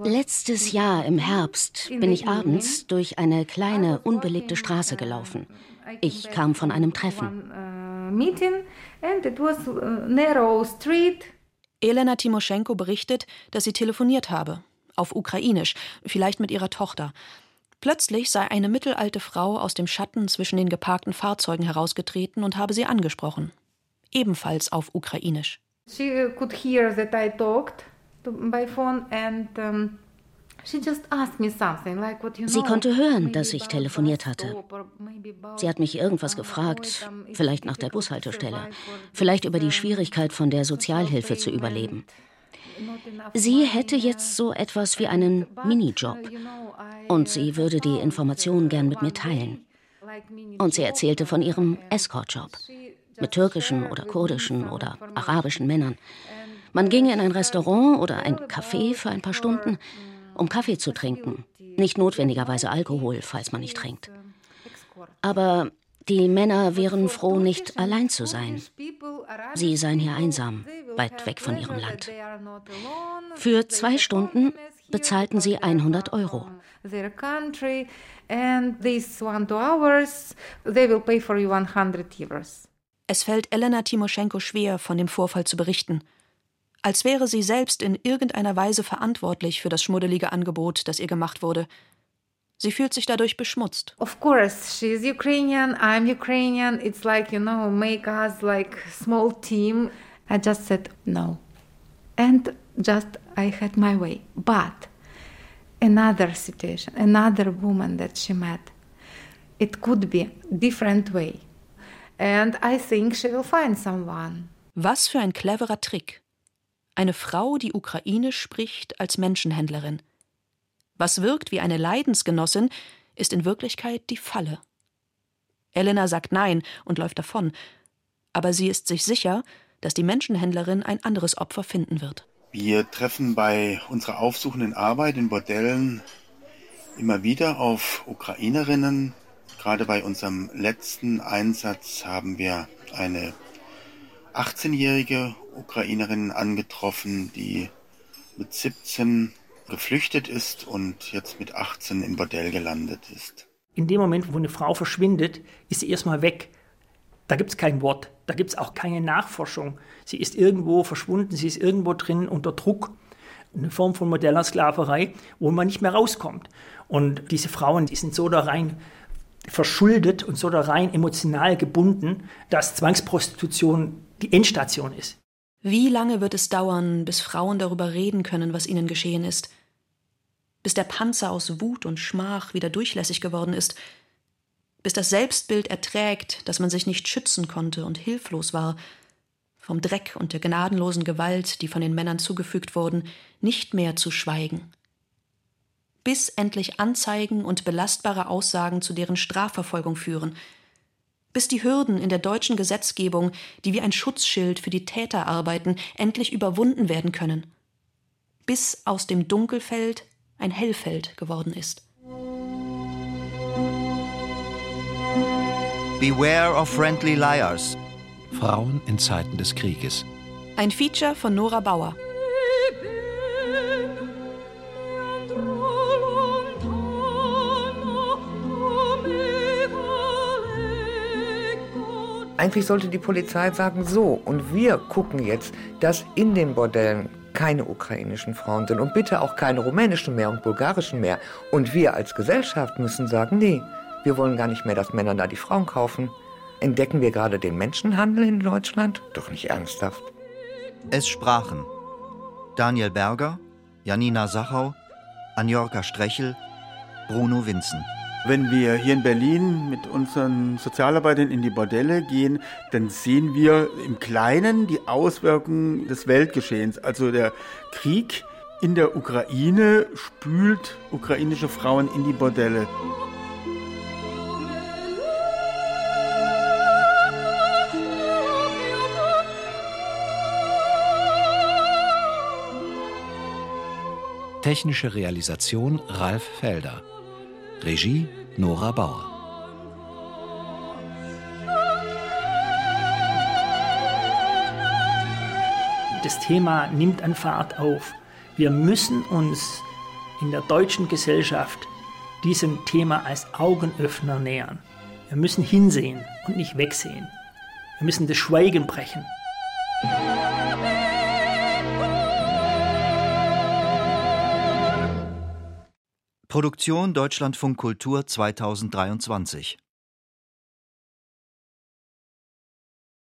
Letztes Jahr im Herbst bin ich abends durch eine kleine, unbelegte Straße gelaufen. Ich kam von einem Treffen. Elena Timoschenko berichtet, dass sie telefoniert habe, auf Ukrainisch, vielleicht mit ihrer Tochter. Plötzlich sei eine mittelalte Frau aus dem Schatten zwischen den geparkten Fahrzeugen herausgetreten und habe sie angesprochen. Ebenfalls auf Ukrainisch. by phone and um, Sie konnte hören, dass ich telefoniert hatte. Sie hat mich irgendwas gefragt, vielleicht nach der Bushaltestelle, vielleicht über die Schwierigkeit von der Sozialhilfe zu überleben. Sie hätte jetzt so etwas wie einen Minijob und sie würde die Informationen gern mit mir teilen. Und sie erzählte von ihrem Escortjob mit türkischen oder kurdischen oder arabischen Männern. Man ginge in ein Restaurant oder ein Café für ein paar Stunden um Kaffee zu trinken. Nicht notwendigerweise Alkohol, falls man nicht trinkt. Aber die Männer wären froh, nicht allein zu sein. Sie seien hier einsam, weit weg von ihrem Land. Für zwei Stunden bezahlten sie 100 Euro. Es fällt Elena Timoschenko schwer, von dem Vorfall zu berichten als wäre sie selbst in irgendeiner Weise verantwortlich für das schmuddelige Angebot, das ihr gemacht wurde. Sie fühlt sich dadurch beschmutzt. Of course, she's Ukrainian, I'm Ukrainian. It's like, you know, make us like small team. I just said no. And just I had my way. But another situation, another woman that she met, it could be different way. And I think she will find someone. Was für ein cleverer Trick. Eine Frau, die Ukrainisch spricht, als Menschenhändlerin. Was wirkt wie eine Leidensgenossin, ist in Wirklichkeit die Falle. Elena sagt Nein und läuft davon, aber sie ist sich sicher, dass die Menschenhändlerin ein anderes Opfer finden wird. Wir treffen bei unserer aufsuchenden Arbeit in Bordellen immer wieder auf Ukrainerinnen. Gerade bei unserem letzten Einsatz haben wir eine 18-jährige Ukrainerin angetroffen, die mit 17 geflüchtet ist und jetzt mit 18 im Bordell gelandet ist. In dem Moment, wo eine Frau verschwindet, ist sie erstmal weg. Da gibt es kein Wort, da gibt es auch keine Nachforschung. Sie ist irgendwo verschwunden, sie ist irgendwo drin unter Druck. Eine Form von modeller Sklaverei, wo man nicht mehr rauskommt. Und diese Frauen, die sind so da rein verschuldet und so da rein emotional gebunden, dass Zwangsprostitution die Endstation ist. Wie lange wird es dauern, bis Frauen darüber reden können, was ihnen geschehen ist? Bis der Panzer aus Wut und Schmach wieder durchlässig geworden ist? Bis das Selbstbild erträgt, dass man sich nicht schützen konnte und hilflos war, vom Dreck und der gnadenlosen Gewalt, die von den Männern zugefügt wurden, nicht mehr zu schweigen? Bis endlich Anzeigen und belastbare Aussagen zu deren Strafverfolgung führen – bis die Hürden in der deutschen Gesetzgebung, die wie ein Schutzschild für die Täter arbeiten, endlich überwunden werden können, bis aus dem Dunkelfeld ein Hellfeld geworden ist. Beware of friendly liars. Frauen in Zeiten des Krieges. Ein Feature von Nora Bauer. Eigentlich sollte die Polizei sagen, so, und wir gucken jetzt, dass in den Bordellen keine ukrainischen Frauen sind und bitte auch keine rumänischen mehr und bulgarischen mehr. Und wir als Gesellschaft müssen sagen, nee, wir wollen gar nicht mehr, dass Männer da die Frauen kaufen. Entdecken wir gerade den Menschenhandel in Deutschland? Doch nicht ernsthaft. Es sprachen Daniel Berger, Janina Sachau, Anjorka Strechel, Bruno Winzen. Wenn wir hier in Berlin mit unseren Sozialarbeitern in die Bordelle gehen, dann sehen wir im Kleinen die Auswirkungen des Weltgeschehens. Also der Krieg in der Ukraine spült ukrainische Frauen in die Bordelle. Technische Realisation Ralf Felder. Regie Nora Bauer. Das Thema nimmt an Fahrt auf. Wir müssen uns in der deutschen Gesellschaft diesem Thema als Augenöffner nähern. Wir müssen hinsehen und nicht wegsehen. Wir müssen das Schweigen brechen. Produktion Deutschlandfunk Kultur 2023